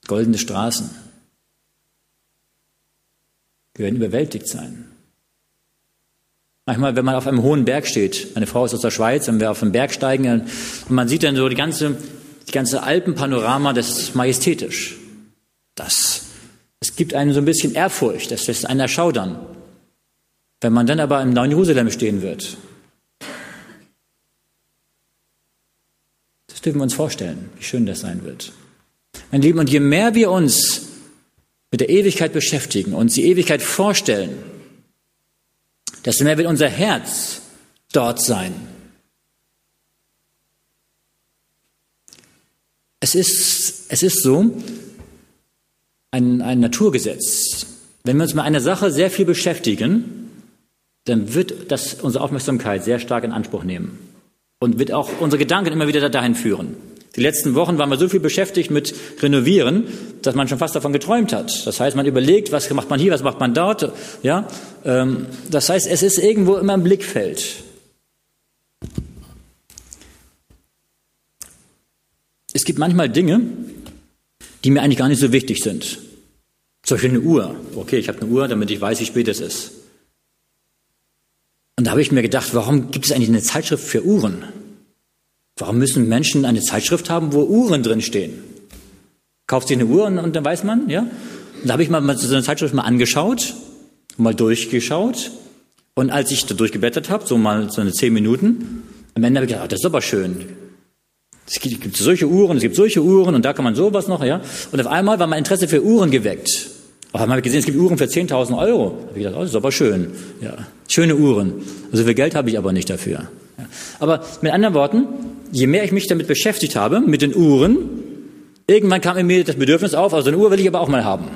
goldene Straßen. Wir werden überwältigt sein. Manchmal, wenn man auf einem hohen Berg steht, meine Frau ist aus der Schweiz, wenn wir auf den Berg steigen und man sieht dann so die ganze, die ganze Alpenpanorama, das ist majestätisch. Das, es gibt einen so ein bisschen Ehrfurcht, das lässt einen erschaudern. Wenn man dann aber im neuen Jerusalem stehen wird, das dürfen wir uns vorstellen, wie schön das sein wird. Mein Lieben, und je mehr wir uns mit der Ewigkeit beschäftigen, uns die Ewigkeit vorstellen, desto mehr wird unser Herz dort sein. Es ist, es ist so, ein, ein Naturgesetz. Wenn wir uns mit einer Sache sehr viel beschäftigen, dann wird das unsere Aufmerksamkeit sehr stark in Anspruch nehmen und wird auch unsere Gedanken immer wieder dahin führen. Die letzten Wochen waren wir so viel beschäftigt mit Renovieren, dass man schon fast davon geträumt hat. Das heißt, man überlegt, was macht man hier, was macht man dort. Ja, ähm, das heißt, es ist irgendwo immer im Blickfeld. Es gibt manchmal Dinge, die mir eigentlich gar nicht so wichtig sind. Zum Beispiel eine Uhr. Okay, ich habe eine Uhr, damit ich weiß, wie spät es ist. Und da habe ich mir gedacht, warum gibt es eigentlich eine Zeitschrift für Uhren? Warum müssen Menschen eine Zeitschrift haben, wo Uhren drin stehen? Kauft sich eine Uhr und, und dann weiß man, ja? Und da habe ich mal so eine Zeitschrift mal angeschaut, mal durchgeschaut. Und als ich da durchgeblättert habe, so mal so eine zehn Minuten, am Ende habe ich gedacht, oh, das ist aber schön. Es gibt solche Uhren, es gibt solche Uhren und da kann man sowas noch, ja. Und auf einmal war mein Interesse für Uhren geweckt. Auf einmal habe ich gesehen, es gibt Uhren für 10.000 Euro. Da habe ich gedacht, oh, das ist aber schön. Ja, schöne Uhren. So viel Geld habe ich aber nicht dafür. Aber mit anderen Worten, je mehr ich mich damit beschäftigt habe, mit den Uhren, irgendwann kam in mir das Bedürfnis auf, also eine Uhr will ich aber auch mal haben.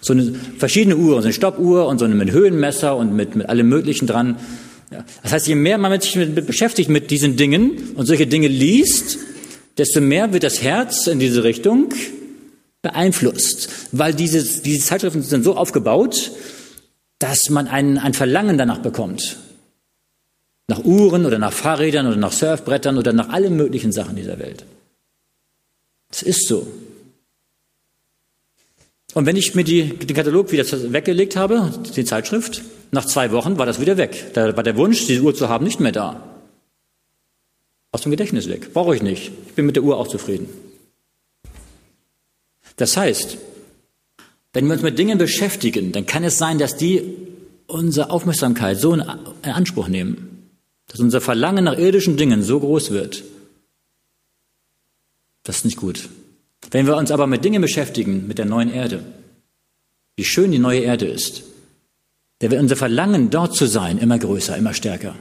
So eine verschiedene Uhren, so eine Stoppuhr und so eine mit Höhenmesser und mit, mit allem Möglichen dran. Ja. Das heißt, je mehr man sich mit, mit beschäftigt mit diesen Dingen und solche Dinge liest, desto mehr wird das Herz in diese Richtung beeinflusst, weil diese, diese Zeitschriften sind so aufgebaut, dass man ein, ein Verlangen danach bekommt. Nach Uhren oder nach Fahrrädern oder nach Surfbrettern oder nach allen möglichen Sachen dieser Welt. Es ist so. Und wenn ich mir die, den Katalog wieder weggelegt habe, die Zeitschrift, nach zwei Wochen war das wieder weg. Da war der Wunsch, diese Uhr zu haben, nicht mehr da. Aus dem Gedächtnis weg. Brauche ich nicht. Ich bin mit der Uhr auch zufrieden. Das heißt, wenn wir uns mit Dingen beschäftigen, dann kann es sein, dass die unsere Aufmerksamkeit so in Anspruch nehmen, dass unser Verlangen nach irdischen Dingen so groß wird. Das ist nicht gut. Wenn wir uns aber mit Dingen beschäftigen, mit der neuen Erde, wie schön die neue Erde ist, dann wird unser Verlangen, dort zu sein, immer größer, immer stärker.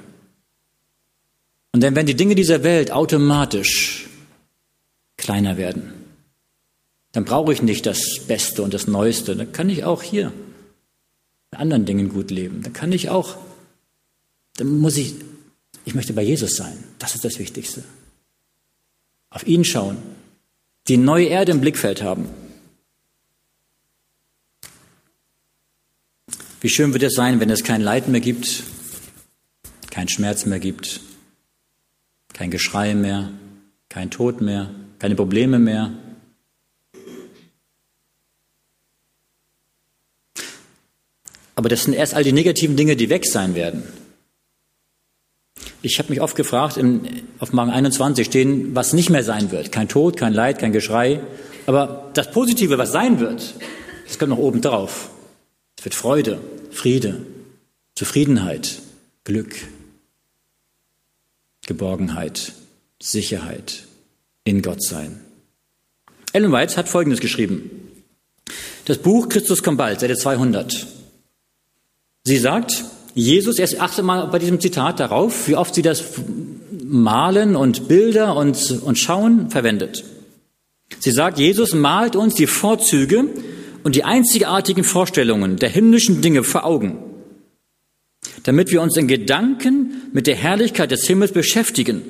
Und dann werden die Dinge dieser Welt automatisch kleiner werden. Dann brauche ich nicht das Beste und das Neueste. Dann kann ich auch hier mit anderen Dingen gut leben. Dann kann ich auch, dann muss ich, ich möchte bei Jesus sein. Das ist das Wichtigste. Auf ihn schauen, die neue Erde im Blickfeld haben. Wie schön wird es sein, wenn es kein Leid mehr gibt, kein Schmerz mehr gibt, kein Geschrei mehr, kein Tod mehr, keine Probleme mehr. Aber das sind erst all die negativen Dinge, die weg sein werden. Ich habe mich oft gefragt, in, auf Magen 21 stehen, was nicht mehr sein wird. Kein Tod, kein Leid, kein Geschrei. Aber das Positive, was sein wird, das kommt noch oben drauf. Es wird Freude, Friede, Zufriedenheit, Glück, Geborgenheit, Sicherheit, in Gott sein. Ellen White hat Folgendes geschrieben. Das Buch Christus kommt bald, Seite 200. Sie sagt, Jesus, erst achte mal bei diesem Zitat darauf, wie oft sie das Malen und Bilder und, und Schauen verwendet. Sie sagt, Jesus malt uns die Vorzüge und die einzigartigen Vorstellungen der himmlischen Dinge vor Augen, damit wir uns in Gedanken mit der Herrlichkeit des Himmels beschäftigen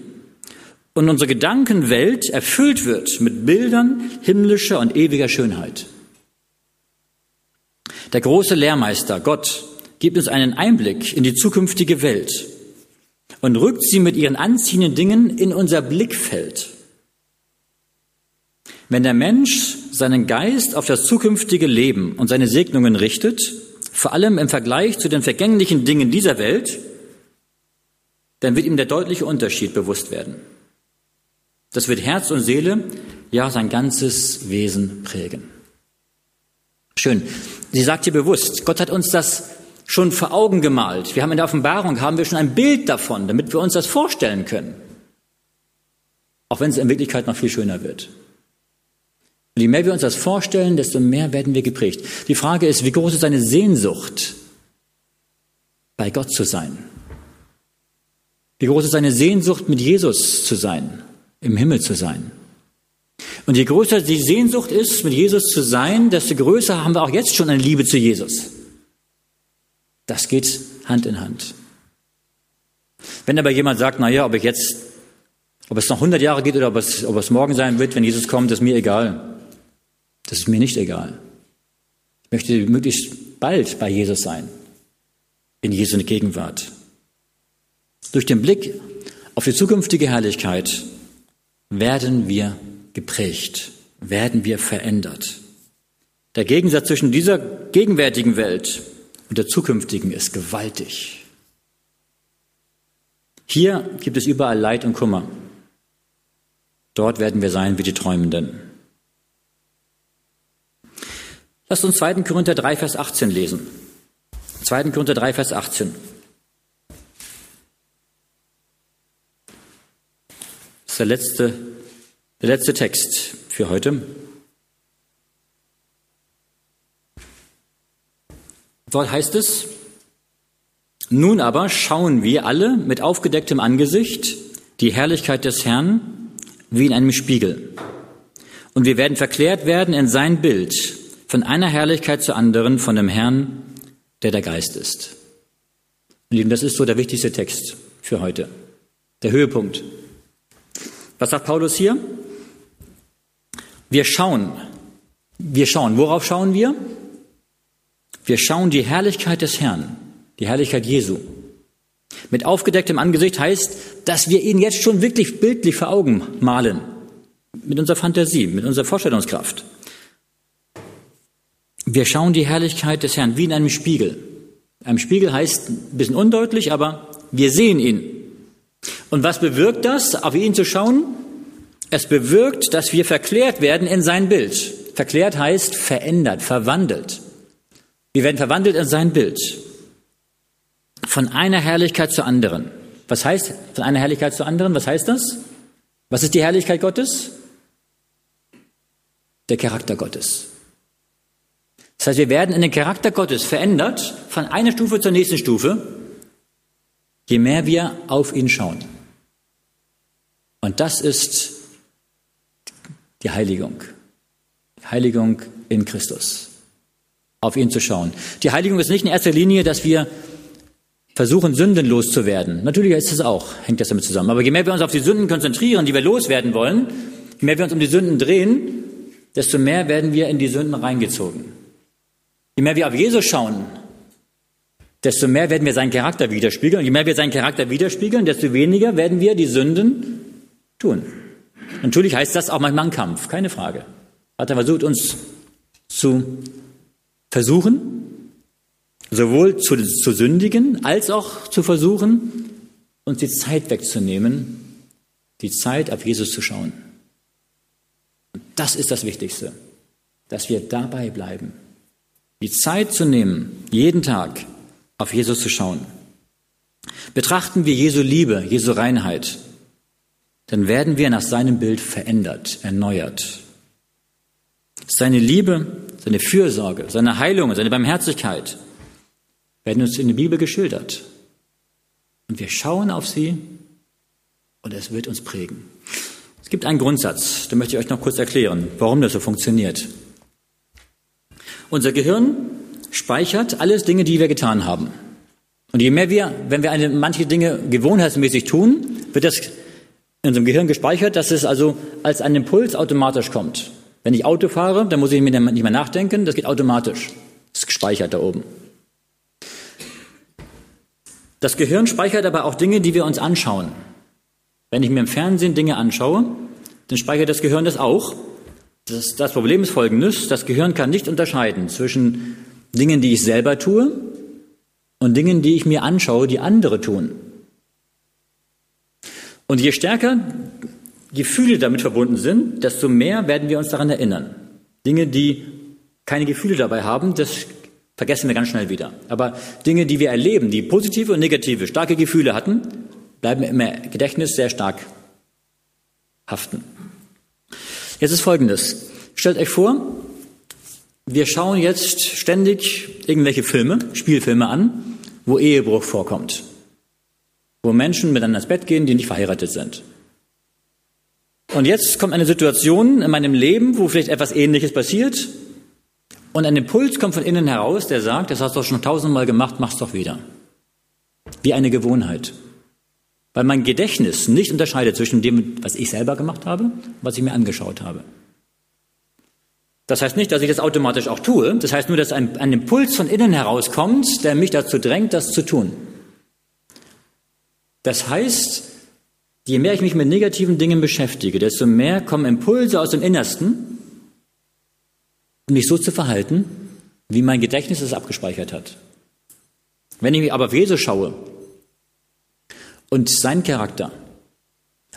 und unsere Gedankenwelt erfüllt wird mit Bildern himmlischer und ewiger Schönheit. Der große Lehrmeister, Gott, gibt uns einen Einblick in die zukünftige Welt und rückt sie mit ihren anziehenden Dingen in unser Blickfeld. Wenn der Mensch seinen Geist auf das zukünftige Leben und seine Segnungen richtet, vor allem im Vergleich zu den vergänglichen Dingen dieser Welt, dann wird ihm der deutliche Unterschied bewusst werden. Das wird Herz und Seele, ja sein ganzes Wesen prägen. Schön. Sie sagt hier bewusst, Gott hat uns das schon vor Augen gemalt. Wir haben in der Offenbarung haben wir schon ein Bild davon, damit wir uns das vorstellen können. Auch wenn es in Wirklichkeit noch viel schöner wird. Und je mehr wir uns das vorstellen, desto mehr werden wir geprägt. Die Frage ist, wie groß ist deine Sehnsucht, bei Gott zu sein? Wie groß ist deine Sehnsucht, mit Jesus zu sein, im Himmel zu sein? Und je größer die Sehnsucht ist, mit Jesus zu sein, desto größer haben wir auch jetzt schon eine Liebe zu Jesus. Das geht Hand in Hand. Wenn aber jemand sagt, na ja, ob ich jetzt, ob es noch 100 Jahre geht oder ob es, ob es morgen sein wird, wenn Jesus kommt, ist mir egal. Das ist mir nicht egal. Ich möchte möglichst bald bei Jesus sein, in Jesu Gegenwart. Durch den Blick auf die zukünftige Herrlichkeit werden wir geprägt, werden wir verändert. Der Gegensatz zwischen dieser gegenwärtigen Welt und der zukünftigen ist gewaltig. Hier gibt es überall Leid und Kummer. Dort werden wir sein wie die Träumenden. Lasst uns 2. Korinther 3, Vers 18 lesen. 2. Korinther 3, Vers 18. Das ist der letzte, der letzte Text für heute. Dort heißt es, nun aber schauen wir alle mit aufgedecktem Angesicht die Herrlichkeit des Herrn wie in einem Spiegel. Und wir werden verklärt werden in sein Bild, von einer Herrlichkeit zur anderen, von dem Herrn, der der Geist ist. Lieben, das ist so der wichtigste Text für heute. Der Höhepunkt. Was sagt Paulus hier? Wir schauen. Wir schauen. Worauf schauen wir? Wir schauen die Herrlichkeit des Herrn, die Herrlichkeit Jesu. Mit aufgedecktem Angesicht heißt, dass wir ihn jetzt schon wirklich bildlich vor Augen malen. Mit unserer Fantasie, mit unserer Vorstellungskraft. Wir schauen die Herrlichkeit des Herrn wie in einem Spiegel. Ein Spiegel heißt ein bisschen undeutlich, aber wir sehen ihn. Und was bewirkt das, auf ihn zu schauen? Es bewirkt, dass wir verklärt werden in sein Bild. Verklärt heißt verändert, verwandelt. Wir werden verwandelt in sein Bild. Von einer Herrlichkeit zur anderen. Was heißt von einer Herrlichkeit zur anderen? Was heißt das? Was ist die Herrlichkeit Gottes? Der Charakter Gottes. Das heißt, wir werden in den Charakter Gottes verändert von einer Stufe zur nächsten Stufe, je mehr wir auf ihn schauen. Und das ist die Heiligung. Die Heiligung in Christus auf ihn zu schauen. Die Heiligung ist nicht in erster Linie, dass wir versuchen, sündenlos zu werden. Natürlich ist es auch, hängt das damit zusammen. Aber je mehr wir uns auf die Sünden konzentrieren, die wir loswerden wollen, je mehr wir uns um die Sünden drehen, desto mehr werden wir in die Sünden reingezogen. Je mehr wir auf Jesus schauen, desto mehr werden wir seinen Charakter widerspiegeln. Und je mehr wir seinen Charakter widerspiegeln, desto weniger werden wir die Sünden tun. Natürlich heißt das auch manchmal ein Kampf, keine Frage. Hat er versucht, uns zu versuchen, sowohl zu, zu sündigen, als auch zu versuchen, uns die Zeit wegzunehmen, die Zeit auf Jesus zu schauen. Und das ist das Wichtigste, dass wir dabei bleiben. Die Zeit zu nehmen, jeden Tag auf Jesus zu schauen. Betrachten wir Jesu Liebe, Jesu Reinheit, dann werden wir nach seinem Bild verändert, erneuert. Seine Liebe, seine Fürsorge, seine Heilung, seine Barmherzigkeit werden uns in der Bibel geschildert. Und wir schauen auf sie und es wird uns prägen. Es gibt einen Grundsatz, den möchte ich euch noch kurz erklären, warum das so funktioniert. Unser Gehirn speichert alles Dinge, die wir getan haben. Und je mehr wir, wenn wir eine, manche Dinge gewohnheitsmäßig tun, wird das in unserem Gehirn gespeichert, dass es also als ein Impuls automatisch kommt. Wenn ich Auto fahre, dann muss ich mir nicht mehr nachdenken, das geht automatisch. Das ist gespeichert da oben. Das Gehirn speichert aber auch Dinge, die wir uns anschauen. Wenn ich mir im Fernsehen Dinge anschaue, dann speichert das Gehirn das auch. Das, das Problem ist folgendes, das Gehirn kann nicht unterscheiden zwischen Dingen, die ich selber tue und Dingen, die ich mir anschaue, die andere tun. Und je stärker Gefühle damit verbunden sind, desto mehr werden wir uns daran erinnern. Dinge, die keine Gefühle dabei haben, das vergessen wir ganz schnell wieder. Aber Dinge, die wir erleben, die positive und negative, starke Gefühle hatten, bleiben im Gedächtnis sehr stark haften. Jetzt ist Folgendes. Stellt euch vor, wir schauen jetzt ständig irgendwelche Filme, Spielfilme an, wo Ehebruch vorkommt. Wo Menschen miteinander ins Bett gehen, die nicht verheiratet sind. Und jetzt kommt eine Situation in meinem Leben, wo vielleicht etwas Ähnliches passiert. Und ein Impuls kommt von innen heraus, der sagt, das hast du schon tausendmal gemacht, mach's doch wieder. Wie eine Gewohnheit. Weil mein Gedächtnis nicht unterscheidet zwischen dem, was ich selber gemacht habe und was ich mir angeschaut habe. Das heißt nicht, dass ich das automatisch auch tue. Das heißt nur, dass ein, ein Impuls von innen herauskommt, der mich dazu drängt, das zu tun. Das heißt, Je mehr ich mich mit negativen Dingen beschäftige, desto mehr kommen Impulse aus dem Innersten, mich so zu verhalten, wie mein Gedächtnis es abgespeichert hat. Wenn ich aber auf Jesus schaue und seinen Charakter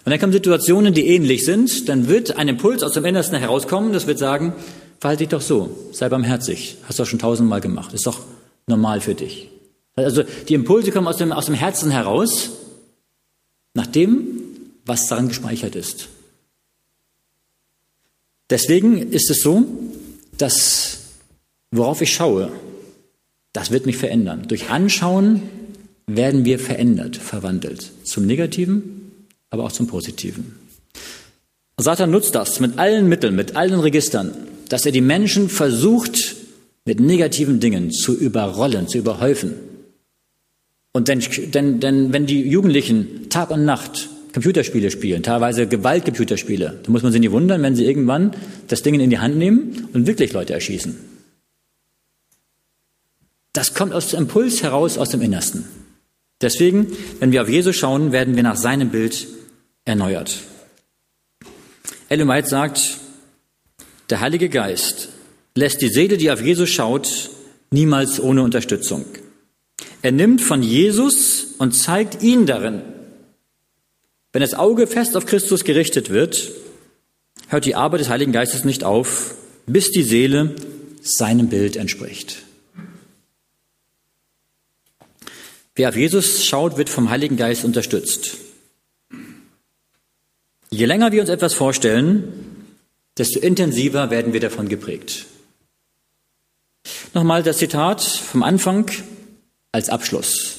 Und dann kommen Situationen, die ähnlich sind, dann wird ein Impuls aus dem Innersten herauskommen, das wird sagen, verhalte dich doch so, sei barmherzig, hast du doch schon tausendmal gemacht, ist doch normal für dich. Also die Impulse kommen aus dem, aus dem Herzen heraus, nach dem, was daran gespeichert ist. Deswegen ist es so, dass worauf ich schaue, das wird mich verändern. Durch Anschauen werden wir verändert, verwandelt. Zum Negativen, aber auch zum Positiven. Satan nutzt das mit allen Mitteln, mit allen Registern, dass er die Menschen versucht, mit negativen Dingen zu überrollen, zu überhäufen. Und denn, denn, denn wenn die Jugendlichen Tag und Nacht Computerspiele spielen, teilweise Gewaltcomputerspiele, dann muss man sich nicht wundern, wenn sie irgendwann das Ding in die Hand nehmen und wirklich Leute erschießen. Das kommt aus dem Impuls heraus aus dem Innersten. Deswegen, wenn wir auf Jesus schauen, werden wir nach seinem Bild erneuert. Ellen White sagt, der Heilige Geist lässt die Seele, die auf Jesus schaut, niemals ohne Unterstützung. Er nimmt von Jesus und zeigt ihn darin. Wenn das Auge fest auf Christus gerichtet wird, hört die Arbeit des Heiligen Geistes nicht auf, bis die Seele seinem Bild entspricht. Wer auf Jesus schaut, wird vom Heiligen Geist unterstützt. Je länger wir uns etwas vorstellen, desto intensiver werden wir davon geprägt. Nochmal das Zitat vom Anfang als Abschluss.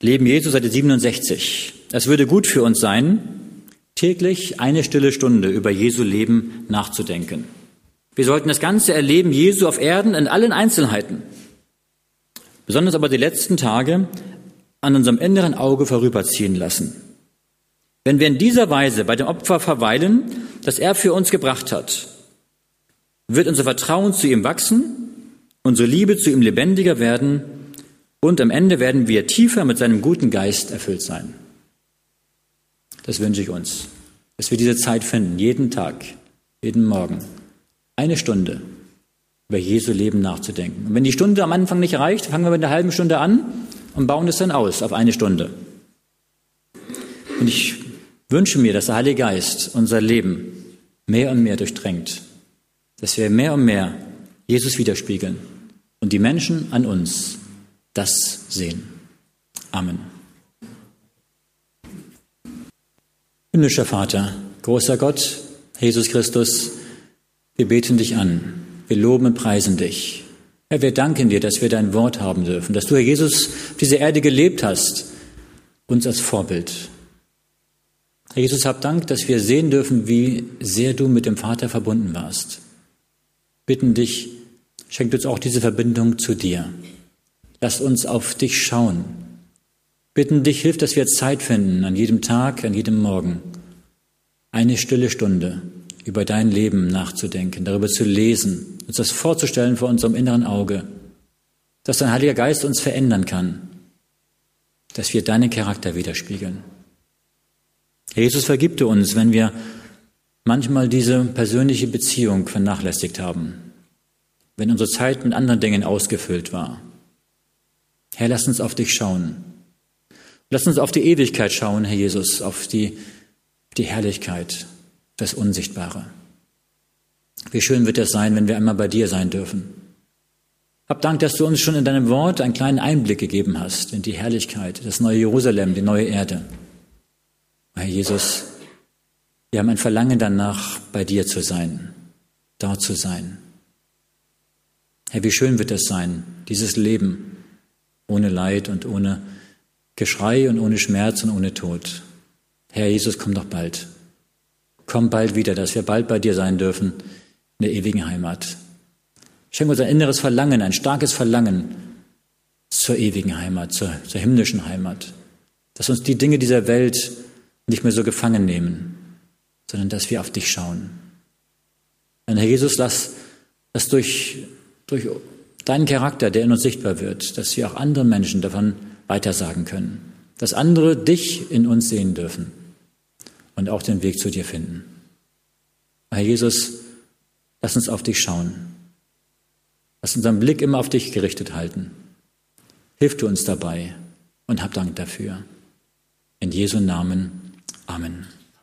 Leben Jesu Seite 67. Es würde gut für uns sein, täglich eine stille Stunde über Jesu Leben nachzudenken. Wir sollten das ganze Erleben Jesu auf Erden in allen Einzelheiten besonders aber die letzten Tage an unserem inneren Auge vorüberziehen lassen. Wenn wir in dieser Weise bei dem Opfer verweilen, das er für uns gebracht hat, wird unser Vertrauen zu ihm wachsen, unsere Liebe zu ihm lebendiger werden und am Ende werden wir tiefer mit seinem guten Geist erfüllt sein. Das wünsche ich uns, dass wir diese Zeit finden, jeden Tag, jeden Morgen, eine Stunde, über Jesu Leben nachzudenken. Und wenn die Stunde am Anfang nicht reicht, fangen wir mit einer halben Stunde an und bauen es dann aus auf eine Stunde. Und ich wünsche mir, dass der Heilige Geist unser Leben mehr und mehr durchdrängt, dass wir mehr und mehr Jesus widerspiegeln und die Menschen an uns das sehen. Amen. Himmlischer Vater, großer Gott, Jesus Christus, wir beten dich an wir loben und preisen dich. Herr, wir danken dir, dass wir dein Wort haben dürfen, dass du, Herr Jesus, auf dieser Erde gelebt hast, uns als Vorbild. Herr Jesus, hab Dank, dass wir sehen dürfen, wie sehr du mit dem Vater verbunden warst. Bitten dich, schenk uns auch diese Verbindung zu dir. Lass uns auf dich schauen. Bitten dich, hilf, dass wir Zeit finden, an jedem Tag, an jedem Morgen. Eine stille Stunde über dein Leben nachzudenken, darüber zu lesen, uns das vorzustellen vor unserem inneren Auge, dass dein Heiliger Geist uns verändern kann, dass wir deinen Charakter widerspiegeln. Jesus vergibte uns, wenn wir manchmal diese persönliche Beziehung vernachlässigt haben, wenn unsere Zeit mit anderen Dingen ausgefüllt war. Herr, lass uns auf dich schauen. Lass uns auf die Ewigkeit schauen, Herr Jesus, auf die, die Herrlichkeit, das Unsichtbare. Wie schön wird es sein, wenn wir einmal bei dir sein dürfen. Hab Dank, dass du uns schon in deinem Wort einen kleinen Einblick gegeben hast in die Herrlichkeit, das neue Jerusalem, die neue Erde. Herr Jesus, wir haben ein Verlangen danach, bei dir zu sein, dort zu sein. Herr, wie schön wird es sein, dieses Leben ohne Leid und ohne Geschrei und ohne Schmerz und ohne Tod. Herr Jesus, komm doch bald. Komm bald wieder, dass wir bald bei dir sein dürfen in der ewigen Heimat. Schenke uns ein inneres Verlangen, ein starkes Verlangen zur ewigen Heimat, zur, zur himmlischen Heimat. Dass uns die Dinge dieser Welt nicht mehr so gefangen nehmen, sondern dass wir auf dich schauen. Und Herr Jesus, lass, dass durch, durch deinen Charakter, der in uns sichtbar wird, dass wir auch anderen Menschen davon weitersagen können. Dass andere dich in uns sehen dürfen und auch den Weg zu dir finden. Herr Jesus, Lass uns auf dich schauen. Lass unseren Blick immer auf dich gerichtet halten. Hilf du uns dabei und hab Dank dafür. In In Jesu Namen. Amen.